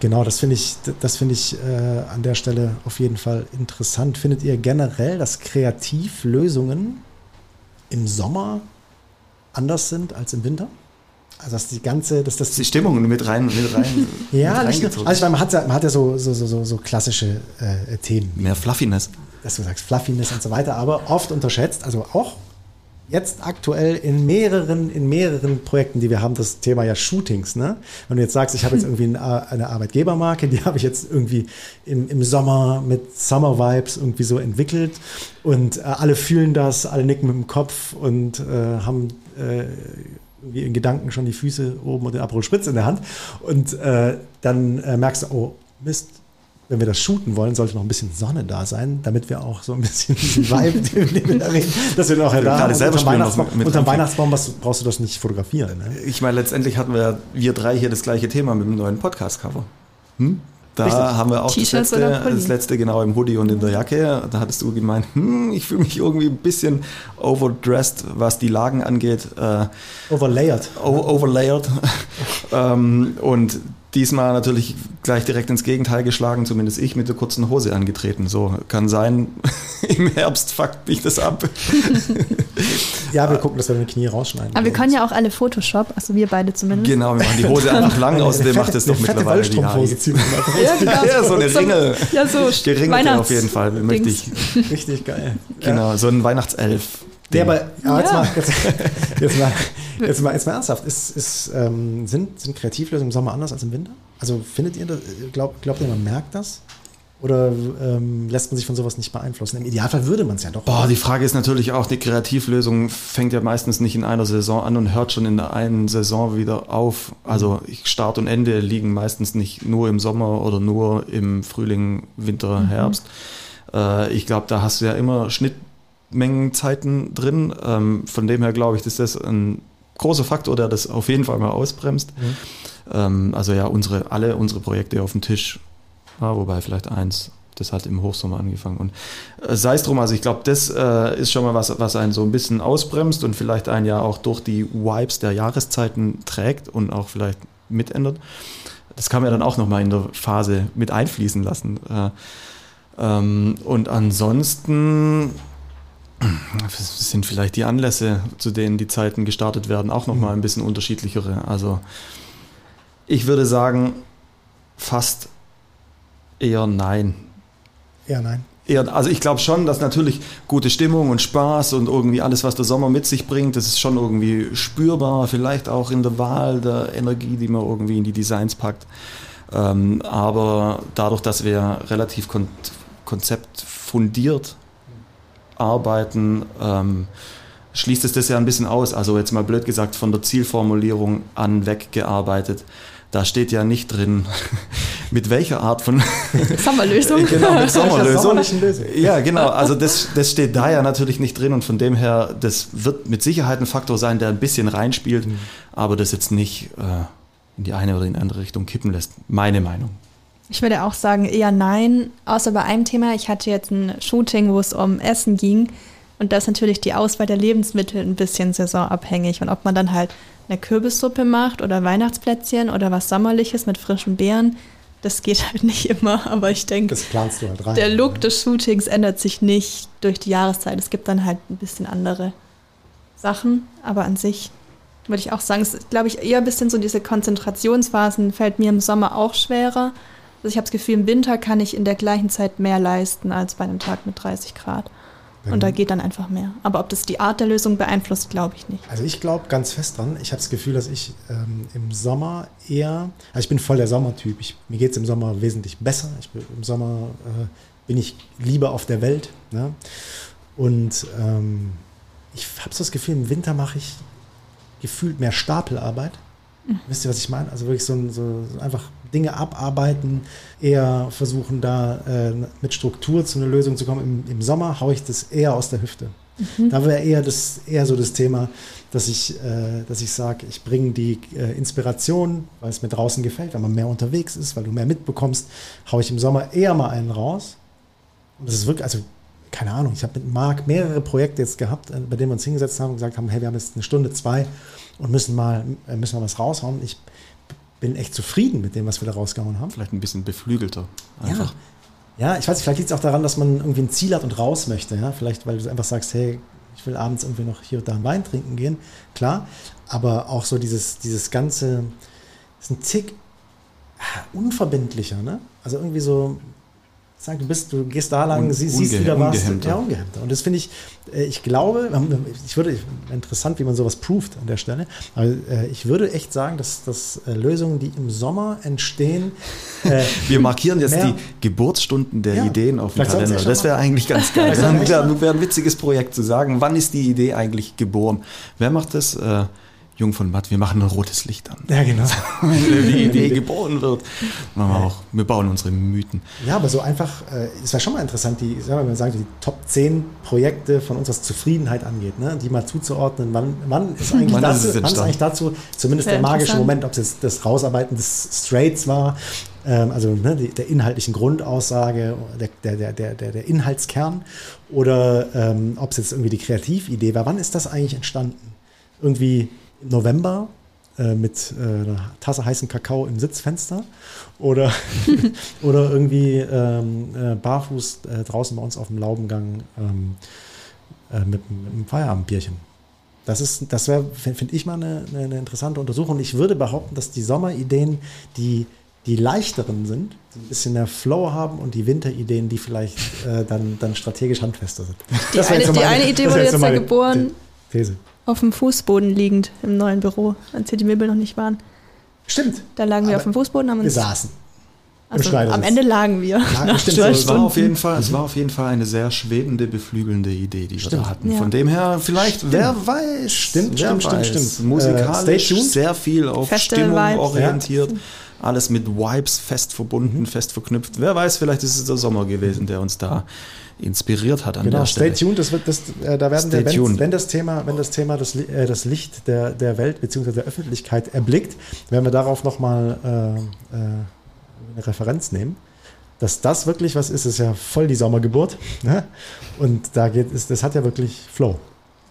Genau, das finde ich, das finde ich äh, an der Stelle auf jeden Fall interessant. Findet ihr generell, dass Kreativlösungen im Sommer anders sind als im Winter? Also dass die ganze, dass das Die Stimmung mit rein, mit rein, ja, mit nicht also ich meine, man hat ja, man hat ja so, so, so, so, so klassische äh, Themen, mehr Fluffiness. dass du sagst Fluffiness und so weiter, aber oft unterschätzt, also auch jetzt aktuell in mehreren, in mehreren Projekten, die wir haben, das Thema ja Shootings. Ne? Wenn du jetzt sagst, ich habe jetzt irgendwie eine, eine Arbeitgebermarke, die habe ich jetzt irgendwie im, im Sommer mit Summer Vibes irgendwie so entwickelt und äh, alle fühlen das, alle nicken mit dem Kopf und äh, haben äh, irgendwie in Gedanken schon die Füße oben und den Aperol Spritz in der Hand und äh, dann äh, merkst du, oh Mist, wenn wir das shooten wollen, sollte noch ein bisschen Sonne da sein, damit wir auch so ein bisschen diesen Vibe, den wir da reden, dass wir noch ja da selber spielen Weihnachtsbaum, noch mit- mit unterm. Weihnachtsbaum was, brauchst du das nicht fotografieren. Ne? Ich meine, letztendlich hatten wir, wir drei hier das gleiche Thema mit dem neuen Podcast-Cover. Hm? Da Richtig. haben wir auch das letzte, das letzte genau im Hoodie und in der Jacke. Da hattest du gemeint, hm, ich fühle mich irgendwie ein bisschen overdressed, was die Lagen angeht. Äh, Overlayered. o- overlayered. ähm, und diesmal natürlich gleich direkt ins Gegenteil geschlagen, zumindest ich mit der kurzen Hose angetreten. So kann sein, im Herbst fuckt mich das ab. Ja, wir gucken, dass wir den Knie rausschneiden. aber wir können ja auch alle Photoshop, also wir beide zumindest. Genau, wir machen die Hose einfach lang, außerdem macht es doch mittlerweile die Haare. ziehen wir einfach Ja, genau. Ja, so eine Ringel. Ja, so Weihnachts- auf jeden Fall, möchte ich. Richtig geil. Genau, so ein Weihnachtself. Der aber, aber jetzt, Ja. mal, jetzt, jetzt, mal, jetzt, mal, jetzt mal ernsthaft, ist, ist, ähm, sind, sind Kreativlösungen im Sommer anders als im Winter? Also findet ihr das, glaubt, glaubt ihr, man merkt das? Oder ähm, lässt man sich von sowas nicht beeinflussen? Im Idealfall würde man es ja doch. Boah, die Frage ist natürlich auch, die Kreativlösung fängt ja meistens nicht in einer Saison an und hört schon in der einen Saison wieder auf. Also ich- Start und Ende liegen meistens nicht nur im Sommer oder nur im Frühling, Winter, Herbst. Äh, ich glaube, da hast du ja immer Schnittmengenzeiten drin. Ähm, von dem her glaube ich, dass das ein großer Faktor, der das auf jeden Fall mal ausbremst. Mhm. Ähm, also ja, unsere, alle unsere Projekte auf dem Tisch, ja, wobei vielleicht eins, das hat im Hochsommer angefangen. Und äh, sei es drum, also ich glaube, das äh, ist schon mal was, was einen so ein bisschen ausbremst und vielleicht einen ja auch durch die Vibes der Jahreszeiten trägt und auch vielleicht mitändert. Das kann man ja dann auch nochmal in der Phase mit einfließen lassen. Äh, ähm, und ansonsten sind vielleicht die Anlässe, zu denen die Zeiten gestartet werden, auch nochmal ein bisschen unterschiedlichere. Also ich würde sagen, fast eher nein. Eher nein. Eher, also ich glaube schon, dass natürlich gute Stimmung und Spaß und irgendwie alles, was der Sommer mit sich bringt, das ist schon irgendwie spürbar, vielleicht auch in der Wahl der Energie, die man irgendwie in die Designs packt. Ähm, aber dadurch, dass wir relativ kon konzeptfundiert arbeiten, ähm, schließt es das ja ein bisschen aus. Also jetzt mal blöd gesagt, von der Zielformulierung an weggearbeitet da steht ja nicht drin, mit welcher Art von Sommerlösung. genau, mit Sommerlösung. Ja, genau. Also das, das steht da ja natürlich nicht drin und von dem her, das wird mit Sicherheit ein Faktor sein, der ein bisschen reinspielt, mhm. aber das jetzt nicht äh, in die eine oder in die andere Richtung kippen lässt. Meine Meinung. Ich würde auch sagen eher nein, außer bei einem Thema. Ich hatte jetzt ein Shooting, wo es um Essen ging und da ist natürlich die Auswahl der Lebensmittel ein bisschen saisonabhängig und ob man dann halt eine Kürbissuppe macht oder Weihnachtsplätzchen oder was Sommerliches mit frischen Beeren, das geht halt nicht immer, aber ich denke, halt. Der Look des Shootings ändert sich nicht durch die Jahreszeit. Es gibt dann halt ein bisschen andere Sachen, aber an sich würde ich auch sagen, es ist, glaube ich, eher ein bisschen so diese Konzentrationsphasen fällt mir im Sommer auch schwerer. Also ich habe das Gefühl, im Winter kann ich in der gleichen Zeit mehr leisten als bei einem Tag mit 30 Grad. Und da geht dann einfach mehr. Aber ob das die Art der Lösung beeinflusst, glaube ich nicht. Also ich glaube ganz fest dran. Ich habe das Gefühl, dass ich ähm, im Sommer eher, also ich bin voll der Sommertyp. Ich, mir geht es im Sommer wesentlich besser. Ich bin, Im Sommer äh, bin ich lieber auf der Welt. Ne? Und ähm, ich habe so das Gefühl, im Winter mache ich gefühlt mehr Stapelarbeit. Mhm. Wisst ihr, was ich meine? Also wirklich so, so, so einfach Dinge abarbeiten, eher versuchen, da äh, mit Struktur zu einer Lösung zu kommen. Im, im Sommer haue ich das eher aus der Hüfte. Mhm. Da wäre eher, das, eher so das Thema, dass ich, äh, dass ich sage, ich bringe die äh, Inspiration, weil es mir draußen gefällt, weil man mehr unterwegs ist, weil du mehr mitbekommst, haue ich im Sommer eher mal einen raus. Und das ist wirklich, also keine Ahnung, ich habe mit Marc mehrere Projekte jetzt gehabt, äh, bei denen wir uns hingesetzt haben und gesagt haben, hey, wir haben jetzt eine Stunde, zwei und müssen mal, äh, müssen mal was raushauen. Ich bin echt zufrieden mit dem, was wir da rausgehauen haben. Vielleicht ein bisschen beflügelter. Einfach. Ja, ja ich weiß nicht, vielleicht liegt es auch daran, dass man irgendwie ein Ziel hat und raus möchte. Ja? Vielleicht, weil du einfach sagst, hey, ich will abends irgendwie noch hier und da einen Wein trinken gehen. Klar, aber auch so dieses, dieses ganze, ist ein Tick unverbindlicher, ne? Also irgendwie so, Sag, du bist, du gehst da lang, Un, sie, siehst wieder was. Ja, ungehemmter. Und das finde ich, äh, ich glaube, ich würde, interessant, wie man sowas proved an der Stelle, aber äh, ich würde echt sagen, dass, dass äh, Lösungen, die im Sommer entstehen. Wir markieren jetzt die Geburtsstunden der ja, Ideen auf dem Kalender. Das wäre eigentlich ganz geil. Das wäre ein witziges Projekt zu sagen, wann ist die Idee eigentlich geboren? Wer macht das? Jung von Matt, wir machen ein rotes Licht an. Ja, genau. Wenn die Idee geboren wird. Machen wir auch. Wir bauen unsere Mythen. Ja, aber so einfach, äh, es wäre schon mal interessant, die, sagen wir mal, sagen, die Top 10 Projekte von uns, was Zufriedenheit angeht, ne? die mal zuzuordnen. Wann, wann, ist, eigentlich wann dazu, ist wann ist eigentlich dazu zumindest der magische Moment, ob es jetzt das Rausarbeiten des Straits war, ähm, also ne, die, der inhaltlichen Grundaussage, der, der, der, der, der Inhaltskern, oder ähm, ob es jetzt irgendwie die Kreatividee war. Wann ist das eigentlich entstanden? Irgendwie im November äh, mit äh, einer Tasse heißen Kakao im Sitzfenster oder, oder irgendwie ähm, äh, barfuß äh, draußen bei uns auf dem Laubengang ähm, äh, mit, mit einem Feierabendbierchen. Das ist, das wäre, finde ich mal eine, eine, interessante Untersuchung. Ich würde behaupten, dass die Sommerideen, die die leichteren sind, die ein bisschen mehr Flow haben und die Winterideen, die vielleicht äh, dann, dann strategisch handfester sind. Die, eine, die eine, Idee wurde jetzt ja geboren. These auf dem Fußboden liegend im neuen Büro, als hier die Möbel noch nicht waren. Stimmt. Da lagen wir auf dem Fußboden, haben uns. Wir saßen. Also Schneidersitz. am Ende lagen wir. Ja, nach stimmt, so. Es war, Stunden. auf jeden Fall, es war auf jeden Fall eine sehr schwebende, beflügelnde Idee, die wir Stimmt. da hatten. Ja. Von dem her, vielleicht, wer weiß. Stimmt, wer stimmt, stimmt, weiß. stimmt. Musikalisch Äh, stay tuned. sehr viel auf Stimmung Festival-Vibes. orientiert. Alles mit Vibes fest verbunden, Mhm. fest verknüpft. Wer weiß, vielleicht ist es der Sommer gewesen, der uns da inspiriert hat an Genau, der stay Stelle. tuned. Das wird, das, äh, da werden Stay wir, wenn, wenn das Thema, wenn das, Thema das, äh, das Licht der, der Welt bzw. der Öffentlichkeit erblickt, werden wir darauf nochmal äh, äh, eine Referenz nehmen. Dass das wirklich was ist, ist ja voll die Sommergeburt. Ne? Und da geht es, das hat ja wirklich Flow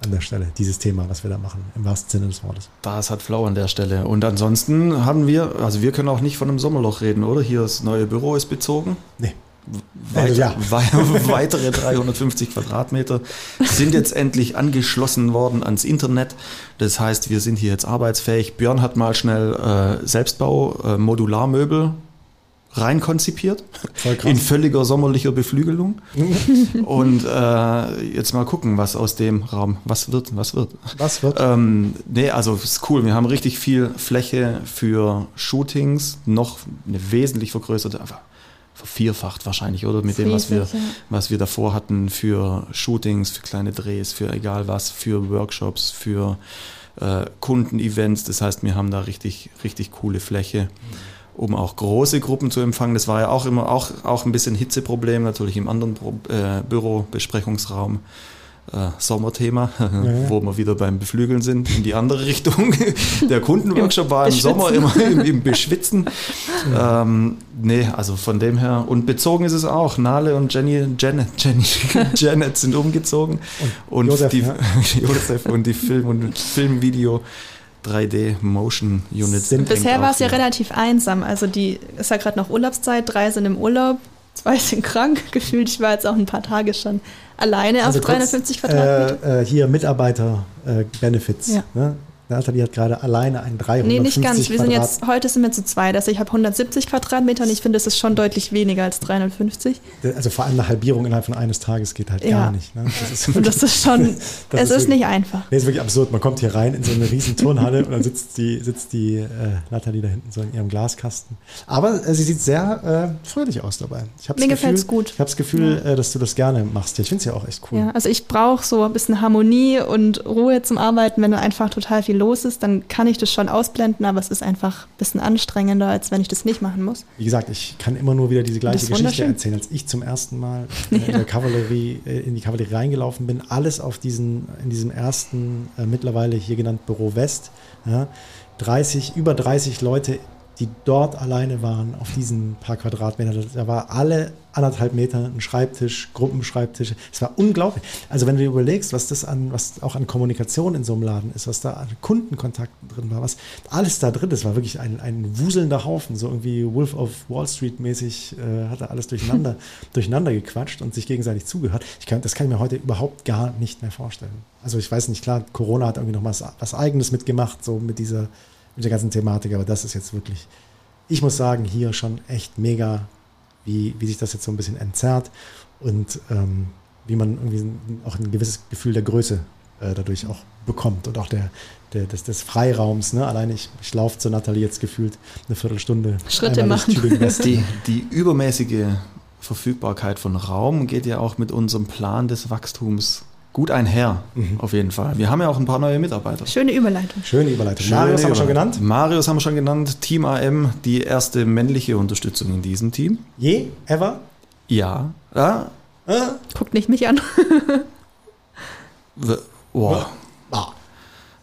an der Stelle, dieses Thema, was wir da machen, im wahrsten Sinne des Wortes. Das hat Flow an der Stelle. Und ansonsten haben wir, also wir können auch nicht von einem Sommerloch reden, oder? Hier das neue Büro ist bezogen. Nee. Weiter, Also ja. wei- weitere 350 Quadratmeter sind jetzt endlich angeschlossen worden ans Internet. Das heißt, wir sind hier jetzt arbeitsfähig. Björn hat mal schnell äh, Selbstbau, äh, Modularmöbel rein konzipiert. Voll krass. In völliger sommerlicher Beflügelung. Und äh, jetzt mal gucken, was aus dem Raum, was wird, was wird. Was wird? Ähm, nee, also ist cool. Wir haben richtig viel Fläche für Shootings, noch eine wesentlich vergrößerte, einfach vervierfacht wahrscheinlich, oder? Mit dem, was wir, was wir davor hatten für Shootings, für kleine Drehs, für egal was, für Workshops, für äh, Kundenevents. Das heißt, wir haben da richtig, richtig coole Fläche, um auch große Gruppen zu empfangen. Das war ja auch immer auch, auch ein bisschen Hitzeproblem, natürlich im anderen Pro, äh, Bürobesprechungsraum. Äh, Sommerthema, wo wir wieder beim Beflügeln sind, in die andere Richtung. Der Kundenworkshop war im Beschwitzen. Sommer immer im, im Beschwitzen. ähm, nee, also von dem her. Und bezogen ist es auch. Nale und Jenny, Janet, Jenny, Janet sind umgezogen. Und, Josef, die, ja. Josef und die Film- und Filmvideo 3D Motion Units. Sind- Bisher war es ja relativ einsam. Also die ist ja gerade noch Urlaubszeit, drei sind im Urlaub, zwei sind krank. Gefühlt, ich war jetzt auch ein paar Tage schon alleine Also auf kurz, 350 Quadratmeter. Äh, äh, hier Mitarbeiter-Benefits. Ja. Ne? Nathalie hat gerade alleine ein 350 Nee, nicht ganz. Wir sind jetzt, heute sind wir zu zweit. Also ich habe 170 Quadratmeter und ich finde, das ist schon deutlich weniger als 350. Also vor allem eine Halbierung innerhalb von eines Tages geht halt Ja. gar nicht. Ne? Das ist, Und das ist schon, Das es ist ist nicht einfach. Nee, ist wirklich absurd. Man kommt hier rein in so eine riesen Turnhalle und dann sitzt die, sitzt die äh, Nathalie da hinten so in ihrem Glaskasten. Aber äh, sie sieht sehr äh, fröhlich aus dabei. Mir Gefühl, gefällt's gut. Ich habe das Gefühl, äh, dass du das gerne machst. Ja, ich finde es ja auch echt cool. Ja, also ich brauche so ein bisschen Harmonie und Ruhe zum Arbeiten. Wenn einfach total viel los ist, dann kann ich das schon ausblenden, aber es ist einfach ein bisschen anstrengender, als wenn ich das nicht machen muss. Wie gesagt, ich kann immer nur wieder diese gleiche Geschichte erzählen. Als ich zum ersten Mal in der Kavallerie, äh, in die Kavallerie reingelaufen bin, alles auf diesen, in diesem ersten, äh, mittlerweile hier genannt Büro West, ja, 30, über 30 Leute, die dort alleine waren, auf diesen paar Quadratmetern. Da war alle anderthalb Meter ein Schreibtisch, Gruppenschreibtische. Es war unglaublich. Also wenn du dir überlegst, was das an, was auch an Kommunikation in so einem Laden ist, was da an Kundenkontakten drin war, was alles da drin ist, war wirklich ein, ein wuselnder Haufen, so irgendwie Wolf of Wall Street mäßig, äh, hat er alles durcheinander, durcheinander gequatscht und sich gegenseitig zugehört. Ich kann, das kann ich mir heute überhaupt gar nicht mehr vorstellen. Also ich weiß nicht, klar, Corona hat irgendwie noch was, was Eigenes mitgemacht, so mit dieser, mit der ganzen Thematik, aber das ist jetzt wirklich, ich muss sagen, hier schon echt mega, wie, wie sich das jetzt so ein bisschen entzerrt und ähm, wie man irgendwie auch ein gewisses Gefühl der Größe äh, dadurch auch bekommt und auch der, der, des, des Freiraums. Ne? Allein ich, ich laufe zu Nathalie jetzt gefühlt eine Viertelstunde. Schritte machen. Die, die übermäßige Verfügbarkeit von Raum geht ja auch mit unserem Plan des Wachstums gut einher, Mhm. auf jeden Fall. Wir haben ja auch ein paar neue Mitarbeiter. Schöne Überleitung. Schöne Überleitung. Schöne Marius haben wir schon Überleitung. genannt. Marius haben wir schon genannt. Team AM, die erste männliche Unterstützung in diesem Team. Je, ever. Ja. ja. Äh, Guckt nicht mich an. W- Oh. ah.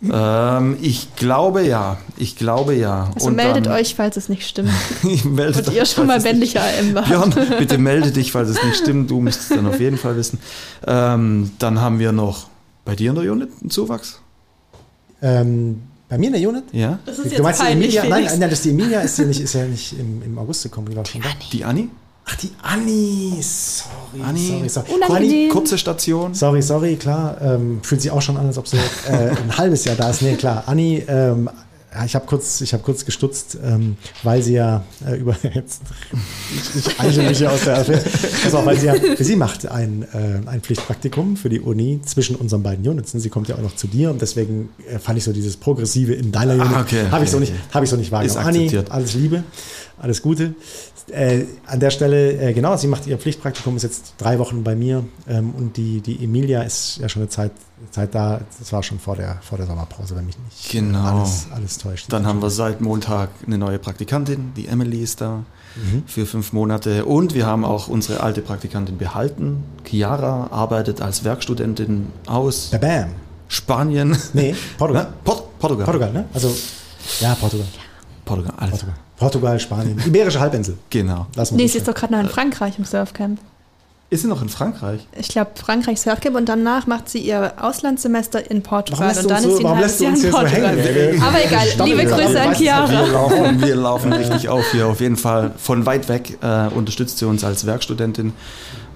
Ähm, ich glaube ja. Ich glaube ja. Also Und meldet dann- euch, falls es nicht stimmt. meldet Und ihr schon mal männlicher AM wart. Björn, bitte melde dich, falls es nicht stimmt. Du müsstest es dann auf jeden Fall wissen. Ähm, dann haben wir noch bei dir in der Unit einen Zuwachs. Ähm, bei mir in der Unit? Ja. Das ist du jetzt meinst die peinlich, Emilia? Nein, Felix. nein, das ist die Emilia ist ja nicht, ist ja nicht im, im August gekommen, die war schon da. Die Anni. Ach, die Anni. Sorry, Anni. sorry, sorry. Anni, Kurze Station. Sorry, sorry, klar. Ähm, fühlt sich auch schon an, als ob sie äh, ein halbes Jahr da ist. Nee, klar. Anni, ähm, ich habe kurz, ich hab kurz gestutzt, ähm, weil sie ja äh, über jetzt ich, ich eiche mich hier aus der Affäre. Auf, weil sie ja, sie macht ein, äh, ein Pflichtpraktikum für die Uni zwischen unseren beiden Units. Sie kommt ja auch noch zu dir und deswegen äh, fand ich so dieses Progressive in deiner Unit. Ah, okay, habe ich so okay, nicht, habe ich so nicht wahrgenommen. Ist Anni, alles Liebe. alles Gute. Äh, an der Stelle, äh, genau, sie macht ihr Pflichtpraktikum, ist jetzt drei Wochen bei mir ähm, und die, die Emilia ist ja schon eine Zeit, Zeit da, das war schon vor der, vor der Sommerpause, wenn mich nicht Genau. alles, alles täuscht. Dann haben wir seit Montag eine neue Praktikantin, die Emily ist da Mhm. für fünf Monate. Und wir haben auch unsere alte Praktikantin behalten. Chiara arbeitet als Werkstudentin aus Bam. Spanien. Nee, Portugal. Port Portugal. Portugal, ne? Also, ja, Portugal. Portugal, alles. Portugal. Portugal, Spanien. Iberische Halbinsel. Genau. Wir Nee, sie ist doch gerade noch in Frankreich im Surfcamp. Ist sie noch in Frankreich? Ich glaube, Frankreich Surfcamp und danach macht sie ihr Auslandssemester in Portugal. und dann ist sie warum lässt du uns in hier so Portugal. hängen? Aber egal, liebe Grüße an weiter. Wir Chiara. laufen, wir laufen richtig auf hier. Auf jeden Fall von weit weg äh, unterstützt sie uns als Werkstudentin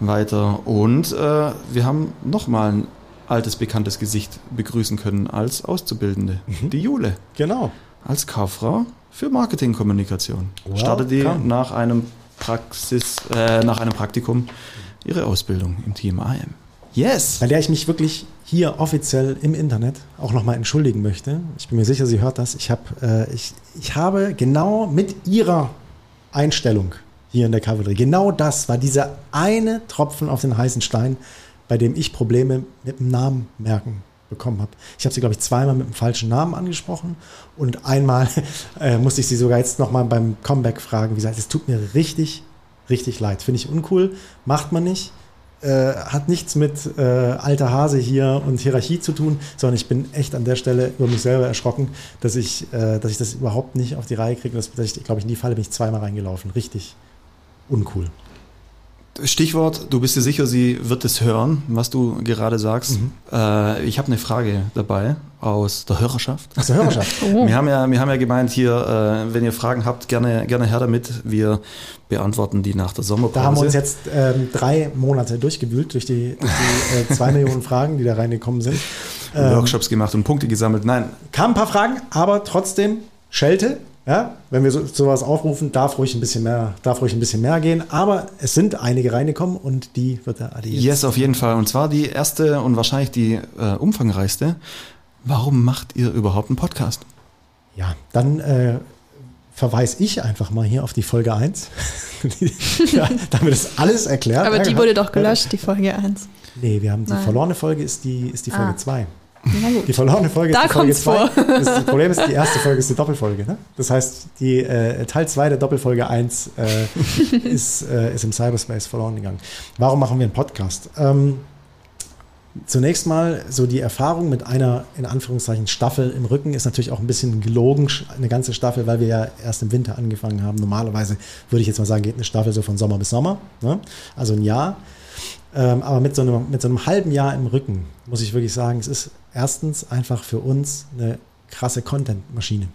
weiter. Und äh, wir haben nochmal ein altes, bekanntes Gesicht begrüßen können als Auszubildende. Die Jule. Genau. Als Kauffrau für Marketingkommunikation. Wow, Startet die nach einem Praxis, äh, nach einem Praktikum ihre Ausbildung im Team IM. Yes! Bei der ich mich wirklich hier offiziell im Internet auch nochmal entschuldigen möchte. Ich bin mir sicher, sie hört das. Ich, hab, äh, ich, ich habe genau mit ihrer Einstellung hier in der Kavallerie, genau das war dieser eine Tropfen auf den heißen Stein, bei dem ich Probleme mit dem Namen merken bekommen habe. Ich habe sie, glaube ich, zweimal mit dem falschen Namen angesprochen und einmal äh, musste ich sie sogar jetzt nochmal beim Comeback fragen. Wie gesagt, es tut mir richtig, richtig leid. Finde ich uncool, macht man nicht äh, hat nichts mit äh, alter Hase hier und Hierarchie zu tun, sondern ich bin echt an der Stelle über mich selber erschrocken, dass ich, äh, dass ich das überhaupt nicht auf die Reihe kriege. Dass, dass ich, glaube ich, in die Falle bin ich zweimal reingelaufen. Richtig uncool. Stichwort, du bist dir sicher, sie wird es hören, was du gerade sagst. Mhm. Äh, ich habe eine Frage dabei aus der Hörerschaft. Aus der Hörerschaft. Oh. Wir, haben ja, wir haben ja gemeint hier, äh, wenn ihr Fragen habt, gerne, gerne her damit. Wir beantworten die nach der Sommerpause. Da haben wir uns jetzt ähm, drei Monate durchgewühlt durch die, durch die äh, zwei Millionen Fragen, die da reingekommen sind. Ähm, Workshops gemacht und Punkte gesammelt. Nein, kamen ein paar Fragen, aber trotzdem Schelte. Ja, wenn wir so, sowas aufrufen, darf ruhig ein bisschen mehr, darf ruhig ein bisschen mehr gehen. Aber es sind einige reingekommen und die wird der Adi jetzt. yes, auf jeden Fall. Und zwar die erste und wahrscheinlich die äh, umfangreichste. Warum macht ihr überhaupt einen Podcast? Ja, dann äh, verweise ich einfach mal hier auf die Folge 1. ja, damit ist alles erklärt. Aber die genau. wurde doch gelöscht, die Folge 1. Nee, wir haben die Nein. verlorene Folge ist die, ist die Folge Ah. 2. Die verlorene Folge Da ist die Folge kommt's vor. 2. Das Problem ist, die erste Folge ist die Doppelfolge. Ne? Das heißt, die äh, Teil 2 der Doppelfolge 1 äh, ist, äh, ist im Cyberspace verloren gegangen. Warum machen wir einen Podcast? Ähm, Zunächst mal so die Erfahrung mit einer in Anführungszeichen Staffel im Rücken ist natürlich auch ein bisschen gelogen, eine ganze Staffel, weil wir ja erst im Winter angefangen haben. Normalerweise würde ich jetzt mal sagen, geht eine Staffel so von Sommer bis Sommer, ne? also ein Jahr. Ähm, aber mit so, einem, mit so einem halben Jahr im Rücken muss ich wirklich sagen, es ist erstens einfach für uns eine krasse Content-Maschine.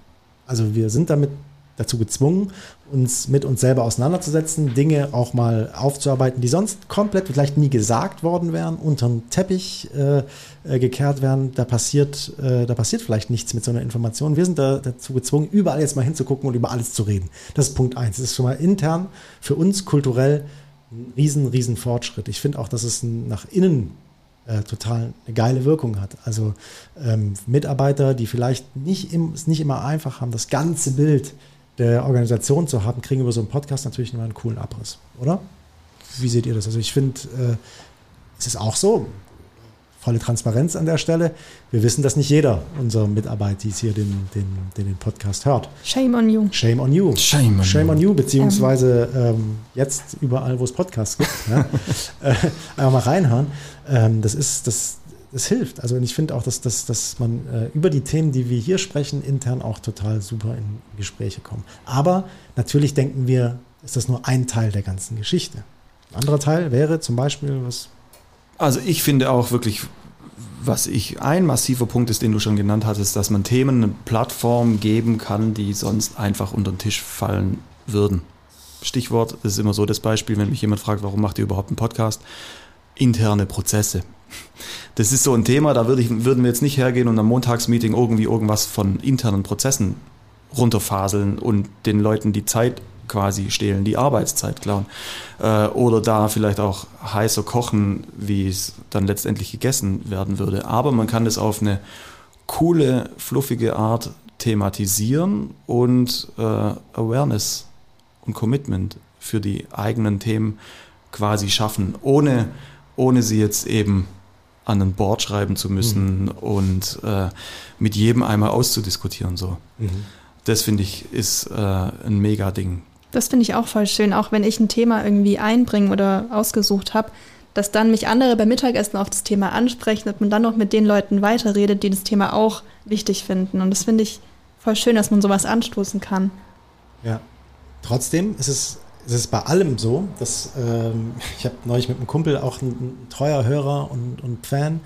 Also wir sind damit dazu gezwungen, uns mit uns selber auseinanderzusetzen, Dinge auch mal aufzuarbeiten, die sonst komplett vielleicht nie gesagt worden wären, unter den Teppich äh, äh, gekehrt werden. Da passiert, äh, da passiert vielleicht nichts mit so einer Information. Wir sind da dazu gezwungen, überall jetzt mal hinzugucken und über alles zu reden. Das ist Punkt eins. Das ist schon mal intern für uns kulturell riesen, riesen Fortschritt. Ich finde auch, dass es nach innen äh, total eine geile Wirkung hat. Also ähm, Mitarbeiter, die vielleicht nicht im, es nicht immer einfach haben, das ganze Bild der Organisation zu haben, kriegen über so einen Podcast natürlich immer einen coolen Abriss, oder? Wie seht ihr das? Also ich finde, äh, es ist auch so, volle Transparenz an der Stelle. Wir wissen, dass nicht jeder unserer Mitarbeiter, die hier den, den, den, den Podcast hört. Shame on you. Shame on you. Shame on Shame you. on you, beziehungsweise ähm, jetzt überall, wo es Podcasts gibt. ja, äh, einfach mal reinhören. Ähm, das ist, das, das hilft. Also und ich finde auch, dass, dass, dass man äh, über die Themen, die wir hier sprechen, intern auch total super in Gespräche kommen. Aber natürlich denken wir, ist das nur ein Teil der ganzen Geschichte. Ein anderer Teil wäre zum Beispiel, was Also ich finde auch wirklich, was ich ein massiver Punkt ist, den du schon genannt hattest, dass man Themen eine Plattform geben kann, die sonst einfach unter den Tisch fallen würden. Stichwort, das ist immer so das Beispiel, wenn mich jemand fragt, warum macht ihr überhaupt einen Podcast? Interne Prozesse. Das ist so ein Thema, da würde ich, würden wir jetzt nicht hergehen und am Montagsmeeting irgendwie irgendwas von internen Prozessen runterfaseln und den Leuten die Zeit quasi stehlen, die Arbeitszeit klauen. Äh, oder da vielleicht auch heißer kochen, wie es dann letztendlich gegessen werden würde. Aber man kann das auf eine coole, fluffige Art thematisieren und äh, Awareness und Commitment für die eigenen Themen quasi schaffen, ohne, ohne sie jetzt eben an ein Board schreiben zu müssen mhm. und äh, mit jedem einmal auszudiskutieren. So. Mhm. Das finde ich ist äh, ein mega Ding. Das finde ich auch voll schön, auch wenn ich ein Thema irgendwie einbringen oder ausgesucht habe, dass dann mich andere beim Mittagessen auf das Thema ansprechen und man dann noch mit den Leuten weiterredet, die das Thema auch wichtig finden. Und das finde ich voll schön, dass man sowas anstoßen kann. Ja. Trotzdem ist es, ist es bei allem so, dass ähm, ich habe neulich mit einem Kumpel auch ein, ein treuer Hörer und, und Fan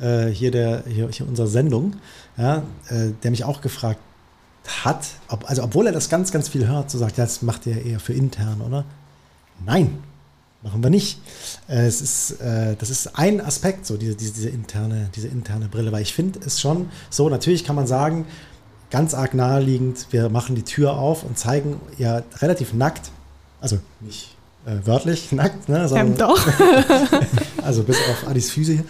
äh, hier der hier, hier unserer Sendung, ja, äh, der mich auch gefragt hat, ob, also obwohl er das ganz, ganz viel hört, so sagt, ja, das macht er eher für intern, oder? Nein, machen wir nicht. Äh, es ist, äh, das ist ein Aspekt, so diese, diese, diese, interne, diese interne Brille, weil ich finde es schon so, natürlich kann man sagen, ganz arg naheliegend, wir machen die Tür auf und zeigen ja relativ nackt, also nicht äh, wörtlich nackt, ne, sondern, ähm, doch. also bis auf Adis Füße hier,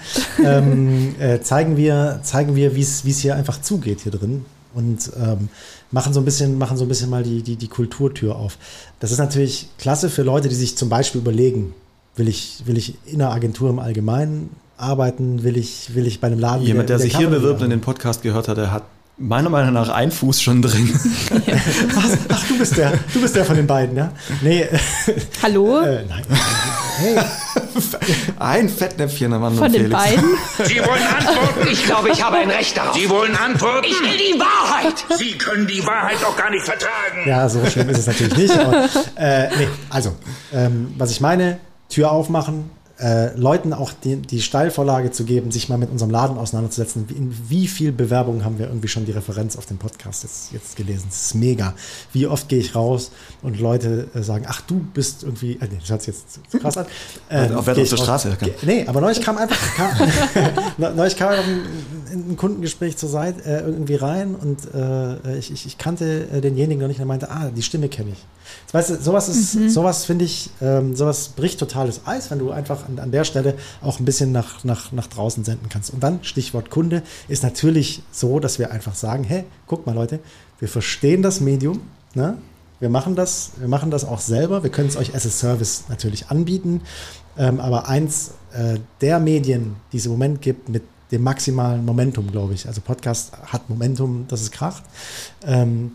ähm, äh, zeigen wir, zeigen wir wie es hier einfach zugeht hier drin und ähm, machen so ein bisschen, machen so ein bisschen mal die, die, die Kulturtür auf. Das ist natürlich klasse für Leute, die sich zum Beispiel überlegen, will ich, will ich in einer Agentur im Allgemeinen arbeiten, will ich, will ich bei einem Laden. Jemand, der, der sich hier bewirbt und den Podcast gehört hat, der hat meiner Meinung nach ein Fuß schon drin. Ach, ach, du bist der, du bist der von den beiden, ja? Nee. Hallo? Äh, nein. Hey. Ein Fettnäpfchen am Von den beiden? Sie wollen antworten? Ich glaube, ich habe ein Recht darauf. Sie wollen antworten? Ich will die Wahrheit. Sie können die Wahrheit doch gar nicht vertragen. Ja, so schlimm ist es natürlich nicht. Aber, äh, nee, also, ähm, was ich meine, Tür aufmachen, äh, Leuten auch die, die Steilvorlage zu geben, sich mal mit unserem Laden auseinanderzusetzen. In wie viel Bewerbungen haben wir irgendwie schon die Referenz auf den Podcast jetzt, jetzt gelesen? Das ist mega. Wie oft gehe ich raus und Leute äh, sagen, ach, du bist irgendwie, äh, nee, das hört sich jetzt zu krass an. Äh, auf wer auf der Straße? Ge, nee, aber neulich kam einfach, kam, neulich kam ein, ein Kundengespräch zur Seite äh, irgendwie rein und äh, ich, ich, ich, kannte äh, denjenigen noch nicht und er meinte, ah, die Stimme kenne ich. Weißt du, sowas ist, mhm. sowas finde ich, ähm, sowas bricht totales Eis, wenn du einfach an, an der Stelle auch ein bisschen nach, nach, nach draußen senden kannst. Und dann, Stichwort Kunde, ist natürlich so, dass wir einfach sagen, hey, guck mal Leute, wir verstehen das Medium, ne? Wir machen das, wir machen das auch selber. Wir können es euch as a Service natürlich anbieten. Ähm, aber eins äh, der Medien, die es im Moment gibt, mit dem maximalen Momentum, glaube ich. Also Podcast hat Momentum, das ist Kraft. Ähm,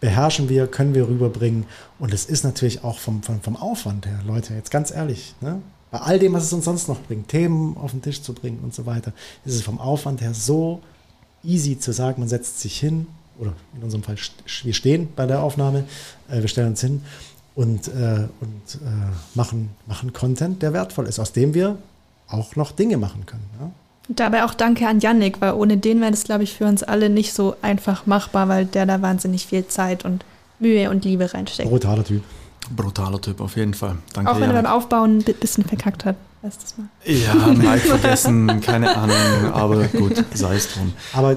beherrschen wir, können wir rüberbringen. Und es ist natürlich auch vom, vom, vom Aufwand her, Leute, jetzt ganz ehrlich, ne? Bei all dem, was es uns sonst noch bringt, Themen auf den Tisch zu bringen und so weiter, ist es vom Aufwand her so easy zu sagen, man setzt sich hin, oder in unserem Fall, wir stehen bei der Aufnahme, äh, wir stellen uns hin und, äh, und äh, machen, machen Content, der wertvoll ist, aus dem wir auch noch Dinge machen können. Ja? Dabei auch danke an Yannick, weil ohne den wäre das, glaube ich, für uns alle nicht so einfach machbar, weil der da wahnsinnig viel Zeit und Mühe und Liebe reinsteckt. Brutaler Typ. Brutaler Typ, auf jeden Fall. Danke, auch wenn Yannick. er beim Aufbauen ein bisschen verkackt hat. Weißt das mal. Ja, Mike vergessen, keine Ahnung, aber gut, sei es drum. Aber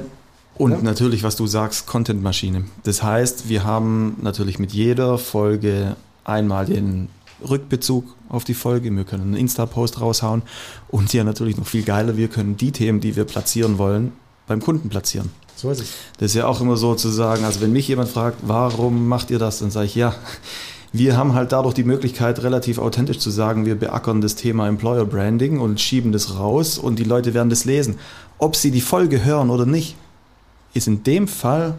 und ja. natürlich, was du sagst, Content-Maschine. Das heißt, wir haben natürlich mit jeder Folge einmal den Rückbezug auf die Folge, wir können einen Insta-Post raushauen und ja natürlich noch viel geiler, wir können die Themen, die wir platzieren wollen, beim Kunden platzieren. So ist es. Das ist ja auch immer so zu sagen, also wenn mich jemand fragt, warum macht ihr das, dann sage ich, ja, wir haben halt dadurch die Möglichkeit, relativ authentisch zu sagen, wir beackern das Thema Employer Branding und schieben das raus und die Leute werden das lesen. Ob sie die Folge hören oder nicht, ist in dem Fall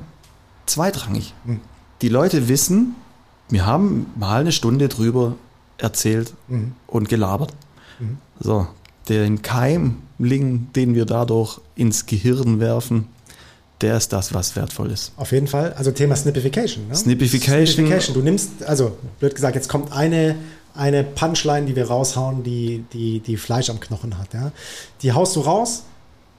zweitrangig. Hm. Die Leute wissen, wir haben mal eine Stunde drüber erzählt mhm. und gelabert. Mhm. So, den Keimling, den wir dadurch ins Gehirn werfen, der ist das, was wertvoll ist. Auf jeden Fall. Also Thema Snippification. Ne? Snippification. Snippification. Du nimmst, also blöd gesagt, jetzt kommt eine, eine Punchline, die wir raushauen, die, die, die Fleisch am Knochen hat. Ja? Die haust du raus,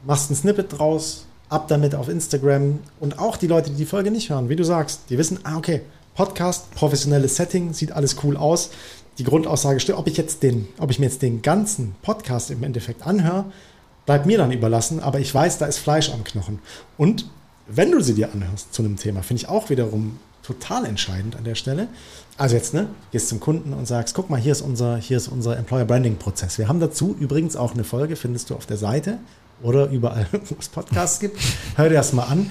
machst ein Snippet draus, ab damit auf Instagram und auch die Leute, die die Folge nicht hören, wie du sagst, die wissen, ah, okay, Podcast, professionelles Setting, sieht alles cool aus die Grundaussage stimmt. Ob ich jetzt den, ob ich mir jetzt den ganzen Podcast im Endeffekt anhöre, bleibt mir dann überlassen, aber ich weiß, da ist Fleisch am Knochen. Und wenn du sie dir anhörst zu einem Thema, finde ich auch wiederum total entscheidend an der Stelle. Also jetzt, ne, gehst zum Kunden und sagst, guck mal, hier ist unser, hier ist unser Employer Branding Prozess. Wir haben dazu übrigens auch eine Folge, findest du auf der Seite oder überall, wo es Podcasts gibt. Hör dir das mal an.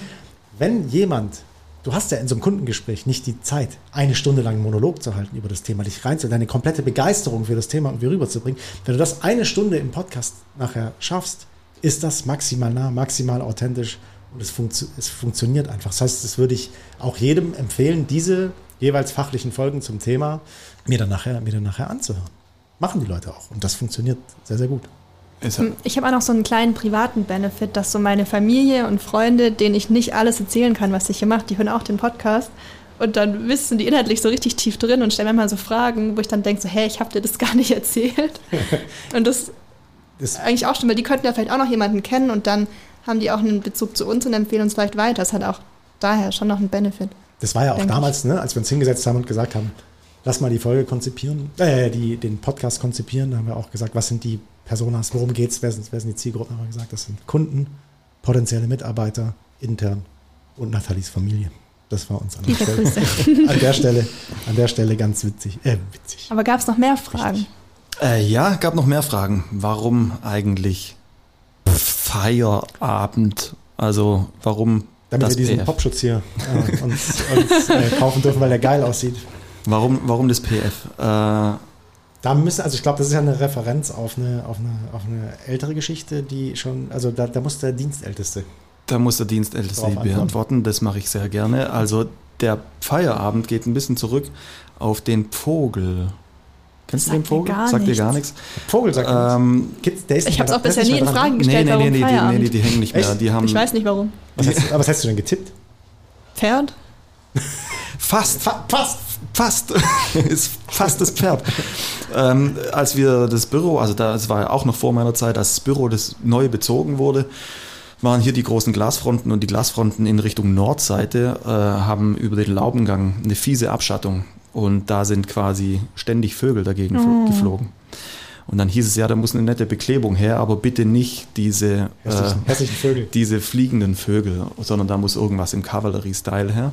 Wenn jemand du hast ja in so einem Kundengespräch nicht die Zeit, eine Stunde lang einen Monolog zu halten über das Thema, dich reinzuholen, deine komplette Begeisterung für das Thema irgendwie rüberzubringen. Wenn du das eine Stunde im Podcast nachher schaffst, ist das maximal nah, maximal authentisch und es, funktio es funktioniert einfach. Das heißt, das würde ich auch jedem empfehlen, diese jeweils fachlichen Folgen zum Thema mir dann nachher, mir dann nachher anzuhören. Machen die Leute auch und das funktioniert sehr, sehr gut. Ich habe auch noch so einen kleinen privaten Benefit, dass so meine Familie und Freunde, denen ich nicht alles erzählen kann, was ich hier mache, die hören auch den Podcast. Und dann wissen die inhaltlich so richtig tief drin und stellen mir mal so Fragen, wo ich dann denke, so, hey, ich habe dir das gar nicht erzählt. und das, das ist eigentlich auch schon, weil die könnten ja vielleicht auch noch jemanden kennen und dann haben die auch einen Bezug zu uns und empfehlen uns vielleicht weiter. Das hat auch daher schon noch einen Benefit. Das war ja auch damals, ne, als wir uns hingesetzt haben und gesagt haben, lass mal die Folge konzipieren, äh, die, den Podcast konzipieren, da haben wir auch gesagt, was sind die Personas, worum geht es, wer sind, wer sind die Zielgruppen, haben wir gesagt, das sind Kunden, potenzielle Mitarbeiter, intern und Nathalies Familie. Das war uns an der, Stelle, an der Stelle, an der Stelle ganz witzig. Äh, witzig. Aber gab es noch mehr Fragen? Äh, ja, gab noch mehr Fragen. Warum eigentlich Feierabend? Also warum Damit das wir diesen PF? Popschutz hier äh, uns, uns äh, kaufen dürfen, weil der geil aussieht. Warum, warum das PF? Äh, Da müssen, also ich glaube, das ist ja eine Referenz auf eine, auf eine, auf eine ältere Geschichte, die schon, also da, da muss der Dienstälteste. Da muss der Dienstälteste beantworten. Das mache ich sehr gerne. Also der Feierabend geht ein bisschen zurück auf den Vogel. Kennst du den Vogel? gar Sagt dir nichts. gar nichts. Vogel sagt Ähm, Gibt's- der ist Ich habe es auch bisher nie in mehr dran. Frage nee, gestellt, nee, nee, warum nee, die, nee, die, die hängen nicht mehr. Echt? Die haben ich weiß nicht warum. Was hast, aber was hast du denn getippt? Pferd? Fast, Fa fast. fast, ist fast das Pferd. ähm, als wir das Büro, also da, es war ja auch noch vor meiner Zeit, als das Büro das neu bezogen wurde, waren hier die großen Glasfronten und die Glasfronten in Richtung Nordseite äh, haben über den Laubengang eine fiese Abschattung und da sind quasi ständig Vögel dagegen fl- geflogen. Und dann hieß es ja, da muss eine nette Beklebung her, aber bitte nicht diese, äh, Hässlichen, hässlichen Vögel. diese fliegenden Vögel, sondern da muss irgendwas im Cavalry-Style her.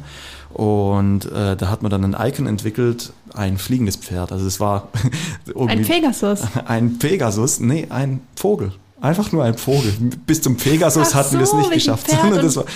Und äh, da hat man dann ein Icon entwickelt, ein fliegendes Pferd. Also es war irgendwie Ein Pegasus. ein Pegasus, nee, ein Vogel. Einfach nur ein Vogel. Bis zum Pegasus Ach hatten wir es so, nicht geschafft. Sondern das war,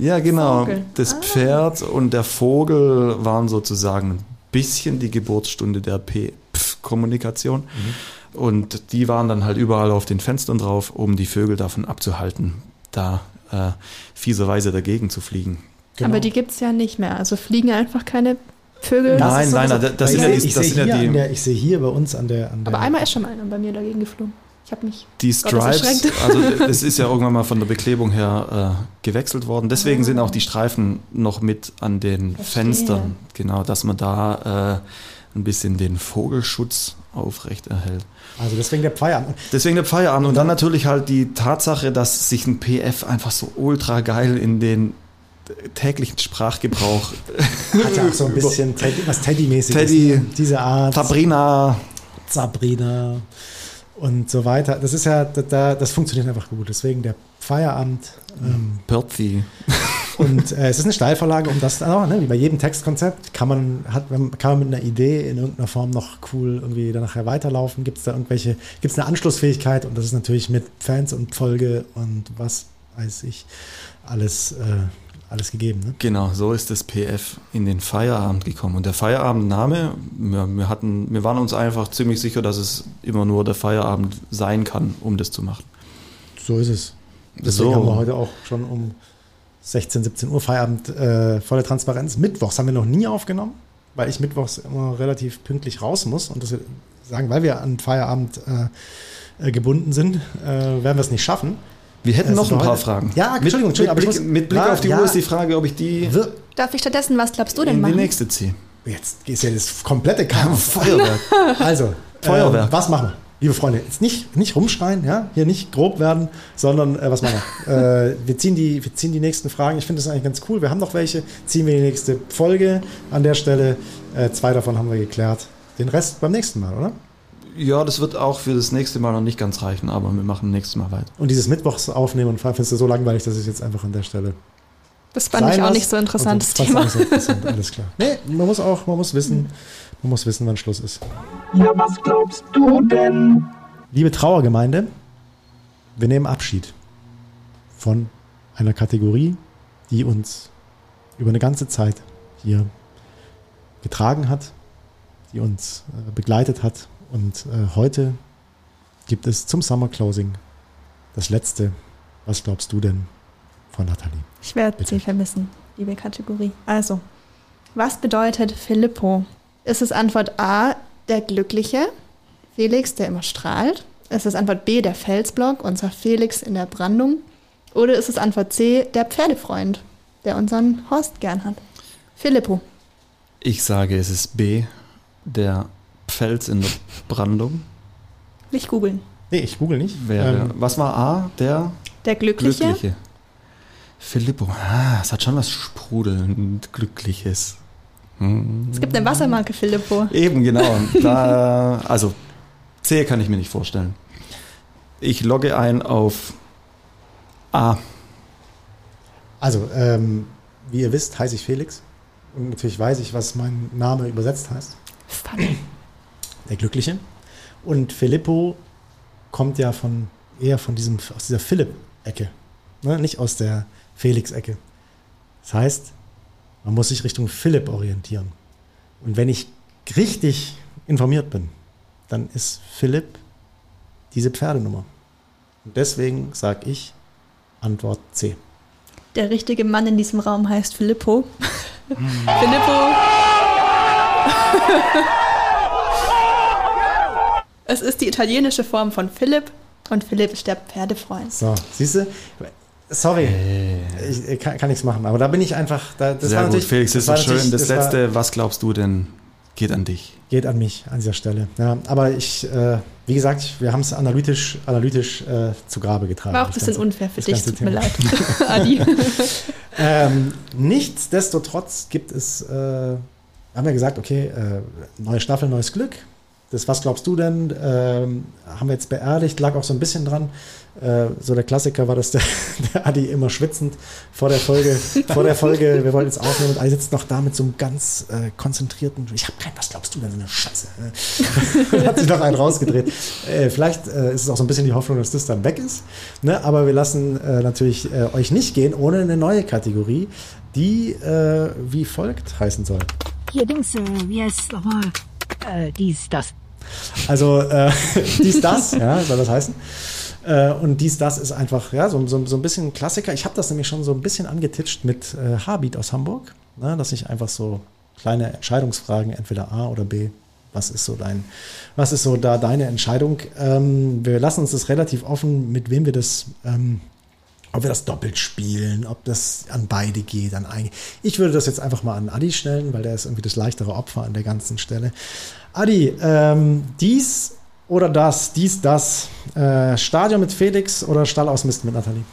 ja, genau. Vogel. Das Ah. Pferd und der Vogel waren sozusagen ein bisschen die Geburtsstunde der P-Kommunikation. Mhm. Und die waren dann halt überall auf den Fenstern drauf, um die Vögel davon abzuhalten, da äh, fieserweise dagegen zu fliegen. Genau. Aber die gibt es ja nicht mehr. Also fliegen einfach keine Vögel. Nein, nein, nein, das ich sind ja sehe- die- ich sehe ja hier der- Ich sehe hier bei uns an der. An der Aber einmal ist schon mal einer bei mir dagegen geflogen. Ich habe mich. Die Stripes, also das ist ja irgendwann mal von der Beklebung her äh, gewechselt worden. Deswegen sind auch die Streifen noch mit an den Verstehe. Fenstern. Genau, dass man da äh, ein bisschen den Vogelschutz aufrechterhält. Also deswegen der Feierabend. Deswegen der Feierabend und dann natürlich halt die Tatsache, dass sich ein PF einfach so ultra geil in den täglichen Sprachgebrauch Hat ja auch so ein bisschen Teddy, was Teddy-mäßig Teddy, ne? Diese Art. Sabrina, Sabrina und so weiter. Das ist ja, da, das funktioniert einfach gut. Deswegen der Feierabend. Ähm, Perzi. und äh, es ist eine Steilvorlage, um das, auch, ne, wie bei jedem Textkonzept, kann man, hat, kann man mit einer Idee in irgendeiner Form noch cool irgendwie dann nachher weiterlaufen. Gibt es da irgendwelche, gibt es eine Anschlussfähigkeit und das ist natürlich mit Fans und Folge und was weiß ich, alles, äh, alles gegeben. Ne? Genau, so ist das PF in den Feierabend gekommen. Und der Feierabendname, wir, wir, hatten, wir waren uns einfach ziemlich sicher, dass es immer nur der Feierabend sein kann, um das zu machen. So ist es. Deswegen So. haben wir heute auch schon um 16, 17 Uhr Feierabend, äh, volle Transparenz. Mittwochs haben wir noch nie aufgenommen, weil ich mittwochs immer relativ pünktlich raus muss. Und das wir sagen, weil wir an Feierabend äh, äh, gebunden sind, äh, werden wir es nicht schaffen. Wir hätten noch ein paar heute- Fragen. Ja, Entschuldigung, mit, Entschuldigung, aber mit, Blick, muss- mit Blick auf die ja. Uhr ist die Frage, ob ich die Darf ich stattdessen, was glaubst du denn in die machen? nächste ziehe. jetzt ist ja das komplette Chaos. Feuerwerk. Also, Feuerwerk. Äh, was machen wir? Liebe Freunde, jetzt nicht, nicht rumschreien, ja, hier nicht grob werden, sondern äh, was machen wir? äh, wir, ziehen die, wir ziehen die nächsten Fragen. Ich finde das eigentlich ganz cool. Wir haben noch welche. Ziehen wir die nächste Folge an der Stelle. Äh, zwei davon haben wir geklärt. Den Rest beim nächsten Mal, oder? Ja, das wird auch für das nächste Mal noch nicht ganz reichen, aber wir machen nächstes Mal weiter. Und dieses Mittwochs aufnehmen und fragen, findest du so langweilig, dass ich jetzt einfach an der Stelle. Das fand ich auch nicht so interessantes Thema. auch nicht so interessant, alles klar. Nee, man muss auch, man muss wissen, man muss wissen, wann Schluss ist. Ja, was glaubst du denn? Liebe Trauergemeinde, wir nehmen Abschied von einer Kategorie, die uns über eine ganze Zeit hier getragen hat, die uns äh, begleitet hat. Und äh, heute gibt es zum Summer Closing das letzte. Was glaubst du denn von Nathalie? Ich werde sie vermissen, liebe Kategorie. Also, was bedeutet Filippo? Ist es Antwort A, der Glückliche, Felix, der immer strahlt? Ist es Antwort B, der Felsblock, unser Felix in der Brandung? Oder ist es Antwort C, der Pferdefreund, der unseren Horst gern hat? Filippo. Ich sage, es ist B, der Pfels in der Brandung. Nicht googeln. Nee, ich google nicht. Wäre, Ähm, was war A? Der Der Glückliche. Glückliche. Filippo, ah, es hat schon was Sprudelnd Glückliches. Es gibt eine Wassermarke Filippo. Eben, genau. Da, also, C kann ich mir nicht vorstellen. Ich logge ein auf A. Also, ähm, wie ihr wisst, heiße ich Felix. Und natürlich weiß ich, was mein Name übersetzt heißt. Funny. Der Glückliche. Und Filippo kommt ja von eher von diesem, aus dieser Philipp-Ecke. Ne? Nicht aus der Felix-Ecke. Das heißt, man muss sich Richtung Philipp orientieren. Und wenn ich richtig informiert bin, dann ist Philipp diese Pferdenummer. Und deswegen sage ich Antwort C. Der richtige Mann in diesem Raum heißt Filippo. Filippo. es ist die italienische Form von Philipp und Philipp ist der Pferdefreund. So, siehst du? Sorry, ich, ich kann, kann nichts machen, aber da bin ich einfach. Da, das Sehr war gut, natürlich, Felix, das ist war so schön. Das, war- letzte, was glaubst du denn, geht an dich? geht an mich an dieser Stelle. Ja, aber ich, äh, wie gesagt, wir haben es analytisch, analytisch äh, zu Grabe getragen. War auch ein das bisschen Ganze. unfair für das dich, tut mir Thema. leid. Adi. Ähm, nichtsdestotrotz gibt es, äh, haben wir gesagt, okay, äh, neue Staffel, neues Glück. Das, was glaubst du denn? Ähm, haben wir jetzt beerdigt, lag auch so ein bisschen dran. Äh, so der Klassiker war, dass der, der Adi immer schwitzend vor der Folge, vor der Folge, wir wollten jetzt aufnehmen und Adi sitzt noch da mit so einem ganz äh, konzentrierten, ich habe kein, was glaubst du denn, so eine Scheiße. Äh, hat sich noch einen rausgedreht. Äh, vielleicht äh, ist es auch so ein bisschen die Hoffnung, dass das dann weg ist. Ne? Aber wir lassen äh, natürlich äh, euch nicht gehen ohne eine neue Kategorie, die wie folgt heißen soll. Hier Dings, wie heißt es nochmal? Dies, das. Also dies, das, ja, soll das heißen. Äh, und dies, das ist einfach ja, so, so, so ein bisschen ein Klassiker. Ich habe das nämlich schon so ein bisschen angetitscht mit äh, Habit aus Hamburg, ne, dass ich einfach so kleine Entscheidungsfragen, entweder A oder B, was ist so dein, was ist so da deine Entscheidung? Ähm, wir lassen uns das relativ offen, mit wem wir das, ähm, ob wir das doppelt spielen, ob das an beide geht, an ein. Ich würde das jetzt einfach mal an Adi stellen, weil der ist irgendwie das leichtere Opfer an der ganzen Stelle. Adi, ähm, dies oder das, dies, das, äh, Stadion mit Felix oder Stall aus Mist mit Nathalie?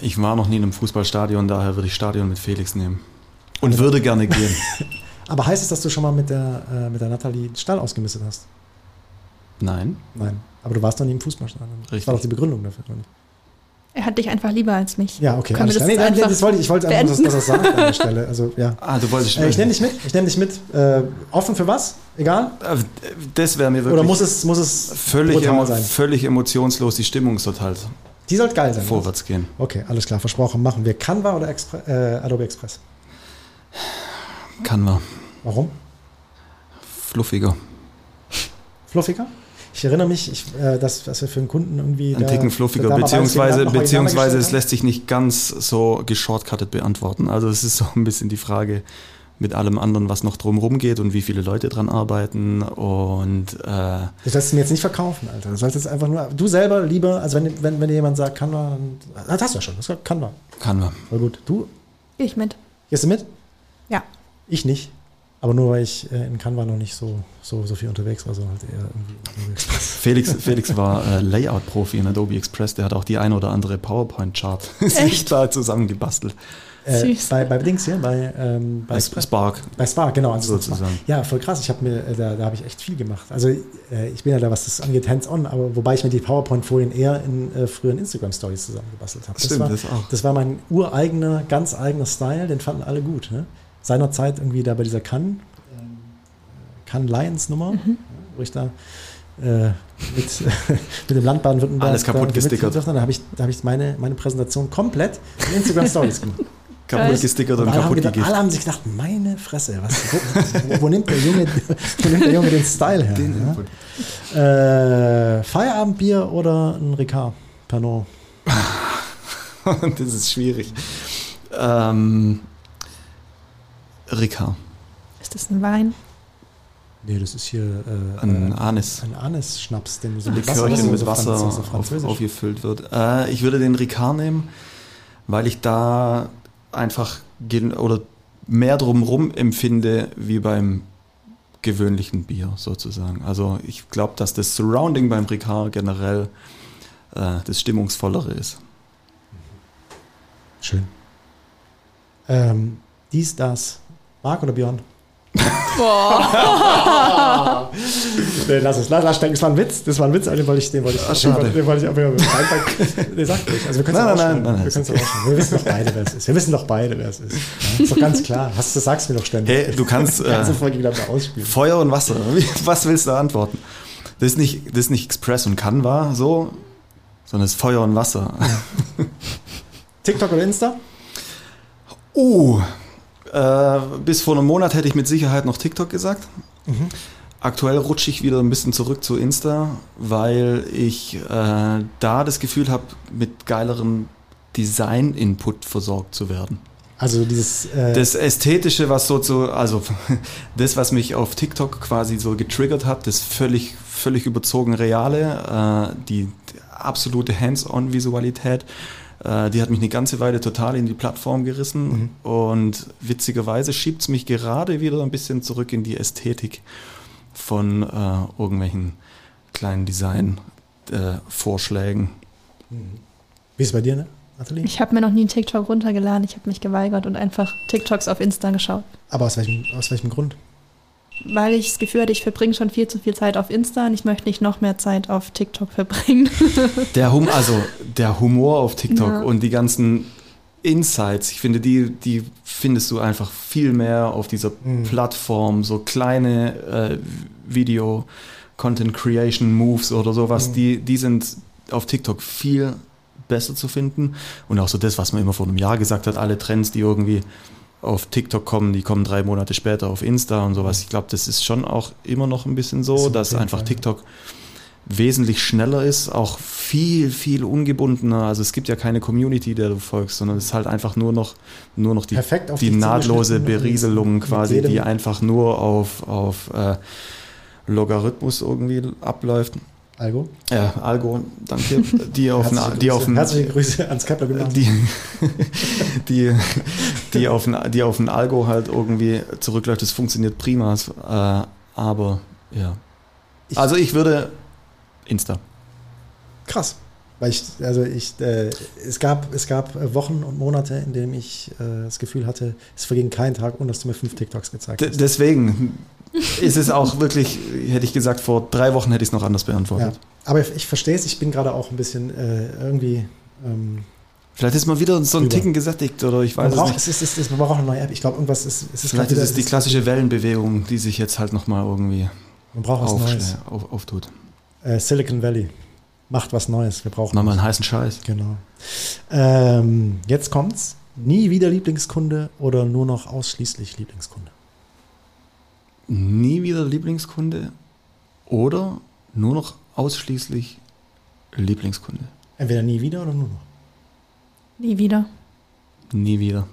Ich war noch nie in einem Fußballstadion, daher würde ich Stadion mit Felix nehmen. Und würde gerne gehen. Aber heißt es, dass du schon mal mit der, äh, mit der Nathalie Stall ausgemistet hast? Nein. Nein. Aber du warst noch nie im Fußballstadion. Das Richtig. war doch die Begründung dafür, oder nicht? Er hat dich einfach lieber als mich. Ja, okay. Können wir alles das. Nee, einfach das wollte ich, ich wollte einfach, dass, beenden? dass er sagt an der Stelle. Also, ja. Ah, du wolltest Äh, ich nehme dich mit. Ich nehme dich mit. Äh, offen für was? Egal? Äh, Das wäre mir wirklich Oder muss es, muss es völlig, brutal emo sein? völlig emotionslos. Die Stimmung sollte halt Die sollte geil sein. vorwärts gehen. Okay, alles klar. Versprochen. Machen wir Canva oder Expre äh, Adobe Express? Kann man. Warum? Fluffiger. Fluffiger? Ich erinnere mich, ich, äh, dass, dass wir für einen Kunden irgendwie. Ein da- Ticken fluffiger, da beziehungsweise, beziehungsweise es gegeneinander lässt sich nicht ganz so geschortcuttet beantworten. Also es ist so ein bisschen die Frage mit allem anderen, was noch drumherum geht und wie viele Leute dran arbeiten und äh, Das sollst du mir jetzt nicht verkaufen, Alter. Du sollst jetzt einfach nur. Du selber lieber, also wenn, wenn, wenn dir jemand sagt, Canva, dann- das hast du ja schon. Das ist Canva. kann man. Voll gut. Du, ich mit. gehst du mit? Ja. Ich nicht. Aber nur weil ich äh, in Canva noch nicht so, so, so viel unterwegs war, sondern halt eher irgendwie. Adobe Express. Felix, Felix war äh, Layout-Profi in Adobe Express, der hat auch die ein oder andere PowerPoint-Chart sich da zusammengebastelt. Äh, Süß. bei, bei Dings hier, bei, ähm, bei, Bei Spark. bei Spark, genau. Also Sozusagen. Ja, voll krass. Ich habe mir, äh, da, da habe ich echt viel gemacht. Also äh, ich bin ja da, was das angeht, hands-on, aber wobei ich mir die PowerPoint-Folien eher in äh, früheren Instagram-Stories zusammengebastelt habe. Stimmt, war, das auch. Das war mein ureigener, ganz eigener Style, den fanden alle gut. Ne? Seinerzeit irgendwie da bei dieser Cannes, ähm, Cannes Lions Nummer, Mhm. wo ich da äh, mit, mit dem Land Baden-Württemberg Alles kaputt da gestickert. Da habe ich, da hab ich meine, meine Präsentation komplett in Instagram Stories gemacht. kaputt gestickert und haben kaputt gedacht, gegiftet. alle haben sich gedacht, meine Fresse, was, wo, wo, wo, nimmt der Junge, wo nimmt der Junge den Style her? Den ja? äh, Feierabendbier oder ein Ricard Pernod? das ist schwierig. Ähm, Ricard, Ist das ein Wein? Nee, das ist hier äh, ein äh, Anis. ein Anis-Schnaps, den du so Ein mit Wasser, Likörchen so mit Wasser so auf, aufgefüllt wird. Äh, ich würde den Ricard nehmen, weil ich da einfach gen- oder mehr drumherum empfinde wie beim gewöhnlichen Bier sozusagen. Also ich glaube, dass das Surrounding beim Ricard generell äh, das Stimmungsvollere ist. Schön. Ähm, dies, das. Marc oder Björn? nee, lass es, lass, lass stecken. Das war ein Witz, das war ein Witz, den wollte ich, den wollte ich, Ah, schade. den wollte ich aber mit reinpacken. Nee, sag ruhig. Also wir können es Nein, auch nein, nein, nein, wir ausschneiden. Wir wissen doch beide, wer es ist. Wir wissen doch beide, wer es ist. Ja, ist doch ganz klar. Hast, das sagst du mir doch ständig. Hey, du kannst, ganze äh, Folge wieder mal ausspielen. Feuer und Wasser. Was willst du antworten? Das ist nicht, das ist nicht Express und Canva so, sondern es ist Feuer und Wasser. TikTok oder Insta? Uh, äh, bis vor einem Monat hätte ich mit Sicherheit noch TikTok gesagt. Aktuell rutsche ich wieder ein bisschen zurück zu Insta, weil ich äh, da das Gefühl habe, mit geilerem Design-Input versorgt zu werden. Also dieses. Äh, Das Ästhetische, was so zu, also das, was mich auf TikTok quasi so getriggert hat, das völlig, völlig überzogen Reale, äh, die absolute Hands-on-Visualität, äh, die hat mich eine ganze Weile total in die Plattform gerissen und witzigerweise schiebt es mich gerade wieder ein bisschen zurück in die Ästhetik von äh, irgendwelchen kleinen Design-Vorschlägen. wie ist es bei dir, ne, Nathalie? Ich habe mir noch nie einen TikTok runtergeladen. Ich habe mich geweigert und einfach TikToks auf Insta geschaut. Aber aus welchem, aus welchem Grund? Weil ich das Gefühl hatte, ich verbringe schon viel zu viel Zeit auf Insta und ich möchte nicht noch mehr Zeit auf TikTok verbringen. Der hum also der Humor auf TikTok Ja. und die ganzen Insights, ich finde, die, die findest du einfach viel mehr auf dieser Mhm. Plattform, so kleine äh, Video, Content Creation Moves oder sowas, Mhm. die, die sind auf TikTok viel besser zu finden. Und auch so das, was man immer vor einem Jahr gesagt hat, alle Trends, die irgendwie auf TikTok kommen, die kommen drei Monate später auf Insta und sowas. Ich glaube, das ist schon auch immer noch ein bisschen so, auf dass einfach Fall. TikTok wesentlich schneller ist, auch viel, viel ungebundener. Also es gibt ja keine Community, der du folgst, sondern es ist halt einfach nur noch, nur noch die, die dich nahtlose zugeschnitten und Berieselung quasi, die einfach nur auf, auf äh, Logarithmus irgendwie abläuft. Algo? Ja, Algo, danke. Die auf, Herzliche ein- die auf, herzliche Grüße ans Kepler Gymnasium. die, die, die, auf ein, die auf ein Algo halt irgendwie zurückläuft. Das funktioniert prima. Äh, aber ja. Ich- also ich würde Insta. Krass. Weil ich, also ich, äh, es gab, es gab äh, Wochen und Monate, in denen ich äh, das Gefühl hatte, es verging kein Tag, ohne dass du mir fünf TikToks gezeigt D hast. deswegen ist es auch wirklich, hätte ich gesagt, vor drei Wochen hätte ich es noch anders Ja. beantwortet. Aber ich, verstehe es, ich bin gerade auch ein bisschen äh, irgendwie. Ähm, Vielleicht ist man wieder so ein Drüber. Ticken gesättigt oder ich man, weiß es braucht, nicht. es ist, es ist, man braucht eine neue App. Ich glaube, irgendwas ist. Es ist Vielleicht grad ist es die wieder- klassische Wellenbewegung, die sich jetzt halt nochmal irgendwie Man braucht was auf, Neues. auf, auftut. Äh, Silicon Valley macht was Neues. Wir brauchen. Mach mal einen heißen Scheiß. Genau. Ähm, jetzt kommt's. Nie wieder Lieblingskunde oder nur noch ausschließlich Lieblingskunde? Nie wieder Lieblingskunde oder nur noch ausschließlich Lieblingskunde. Entweder nie wieder oder nur noch. Nie wieder. Nie wieder.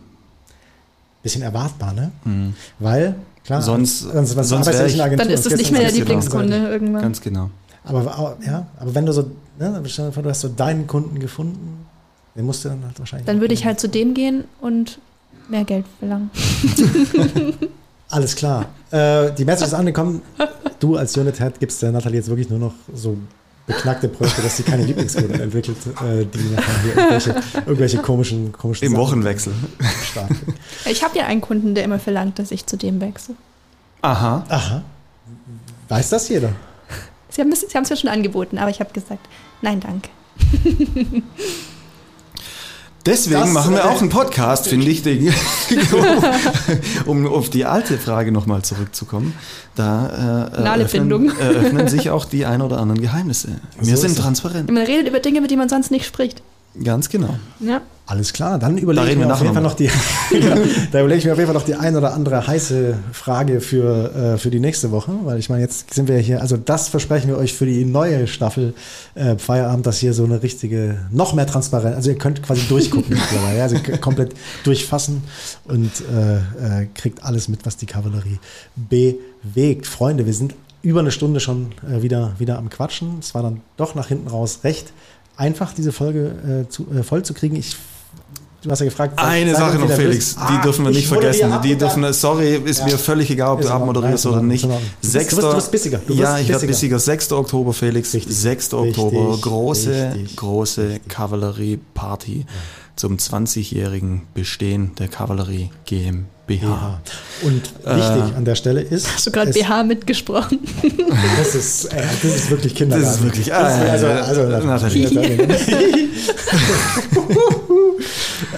Bisschen erwartbar, ne? Mhm. Weil, klar, Sonst- sonst, sonst sonst in ich- Agentur, Dann ist es nicht mehr der Lieblingskunde irgendwann. Ganz genau. Aber, ja, aber wenn du so, ne, du hast so deinen Kunden gefunden, den musst du dann halt wahrscheinlich. Dann würde ich halt zu dem gehen und mehr Geld verlangen. Alles klar. Äh, die Message ist angekommen. Du als Unit Head gibst der Nathalie jetzt wirklich nur noch so beknackte Projekte, dass sie keine Lieblingskunden entwickelt, äh, die nachher hier irgendwelche, irgendwelche komischen, komischen Im Sachen Wochenwechsel. Stark. Ich habe ja einen Kunden, der immer verlangt, dass ich zu dem wechsle. Aha. Aha. Weiß das jeder? Sie haben es mir schon angeboten, aber ich habe gesagt, nein, danke. Deswegen Das, machen wir äh, auch einen Podcast, finde ich, um auf die alte Frage nochmal zurückzukommen. Da äh, eröffnen, Bindung. eröffnen sich auch die ein oder anderen Geheimnisse. Wir So sind transparent. Man redet über Dinge, über die man sonst nicht spricht. Ganz genau. Ja. Alles klar, dann überlege ich mir auf jeden Fall nachher noch die, ja, da überlege ich mir auf jeden Fall noch die ein oder andere heiße Frage für, äh, für die nächste Woche, weil ich meine, jetzt sind wir hier, also das versprechen wir euch für die neue Staffel äh, Feierabend, dass hier so eine richtige, noch mehr Transparenz, also ihr könnt quasi durchgucken mittlerweile, ja, also komplett durchfassen und äh, äh, kriegt alles mit, was die Kavallerie bewegt. Freunde, wir sind über eine Stunde schon äh, wieder, wieder am Quatschen. Es war dann doch nach hinten raus recht einfach, diese Folge äh, zu, äh, voll zu kriegen. Ich Du hast ja gefragt. Eine Sache noch, Felix, willst- die Ah, dürfen wir ich nicht vergessen. Die dürfen, sorry, ist Ja. mir völlig egal, ob Ist du abmoderierst oder nicht. ist in Ordnung. Du bist- du wirst bissiger, du ja, ich werde bissiger. bissiger. 6. Oktober, Felix. Richtig, 6. Oktober, richtig, große, richtig. große Kavallerie-Party zum 20-jährigen Bestehen der Kavallerie GmbH. Ja. Und wichtig an der Stelle ist. Hast du gerade BH mitgesprochen? Das ist, äh, das ist wirklich Kindergarten. Das ist wirklich- Das ist, also, ah, also, Nathalie.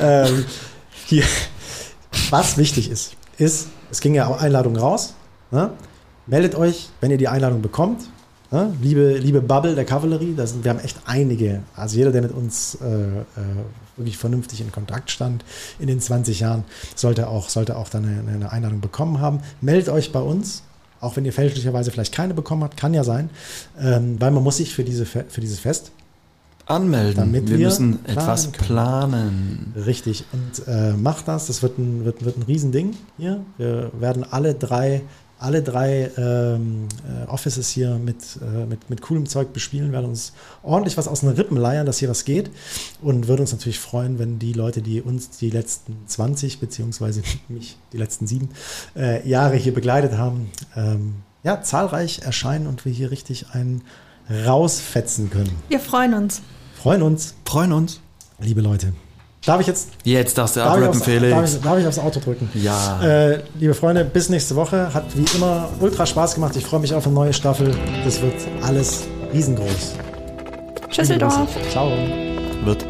ähm, hier, was wichtig ist, ist, es ging ja auch Einladung raus. Ne? Meldet euch, wenn ihr die Einladung bekommt. Ne? Liebe, liebe Bubble der Kavallerie, da sind, wir haben echt einige. Also jeder, der mit uns äh, äh, wirklich vernünftig in Kontakt stand in den 20 Jahren, sollte auch, sollte auch dann eine, eine Einladung bekommen haben. Meldet euch bei uns. Auch wenn ihr fälschlicherweise vielleicht keine bekommen habt, kann ja sein, ähm, weil man muss sich für, diese, für dieses Fest Anmelden. Damit wir wir müssen planen etwas können. planen. Richtig. Und äh, macht das. Das wird ein, wird, wird ein Riesending hier. Wir werden alle drei, alle drei ähm, äh, Offices hier mit, äh, mit, mit coolem Zeug bespielen, werden uns ordentlich was aus den Rippen leiern, dass hier was geht. Und würde uns natürlich freuen, wenn die Leute, die uns die letzten 20, beziehungsweise mich die letzten sieben äh, Jahre hier begleitet haben, ähm, ja, zahlreich erscheinen und wir hier richtig einen rausfetzen können. Wir freuen uns. Freuen uns, Freuen uns. liebe Leute. Darf ich jetzt Jetzt darfst du Darf abrappen, aufs, Felix. darf, ich, darf ich aufs Auto drücken? Ja. Äh, liebe Freunde, bis nächste Woche. Hat wie immer ultra Spaß gemacht. Ich freue mich auf eine neue Staffel. Das wird alles riesengroß. Schüsseldorf. Ciao. Wird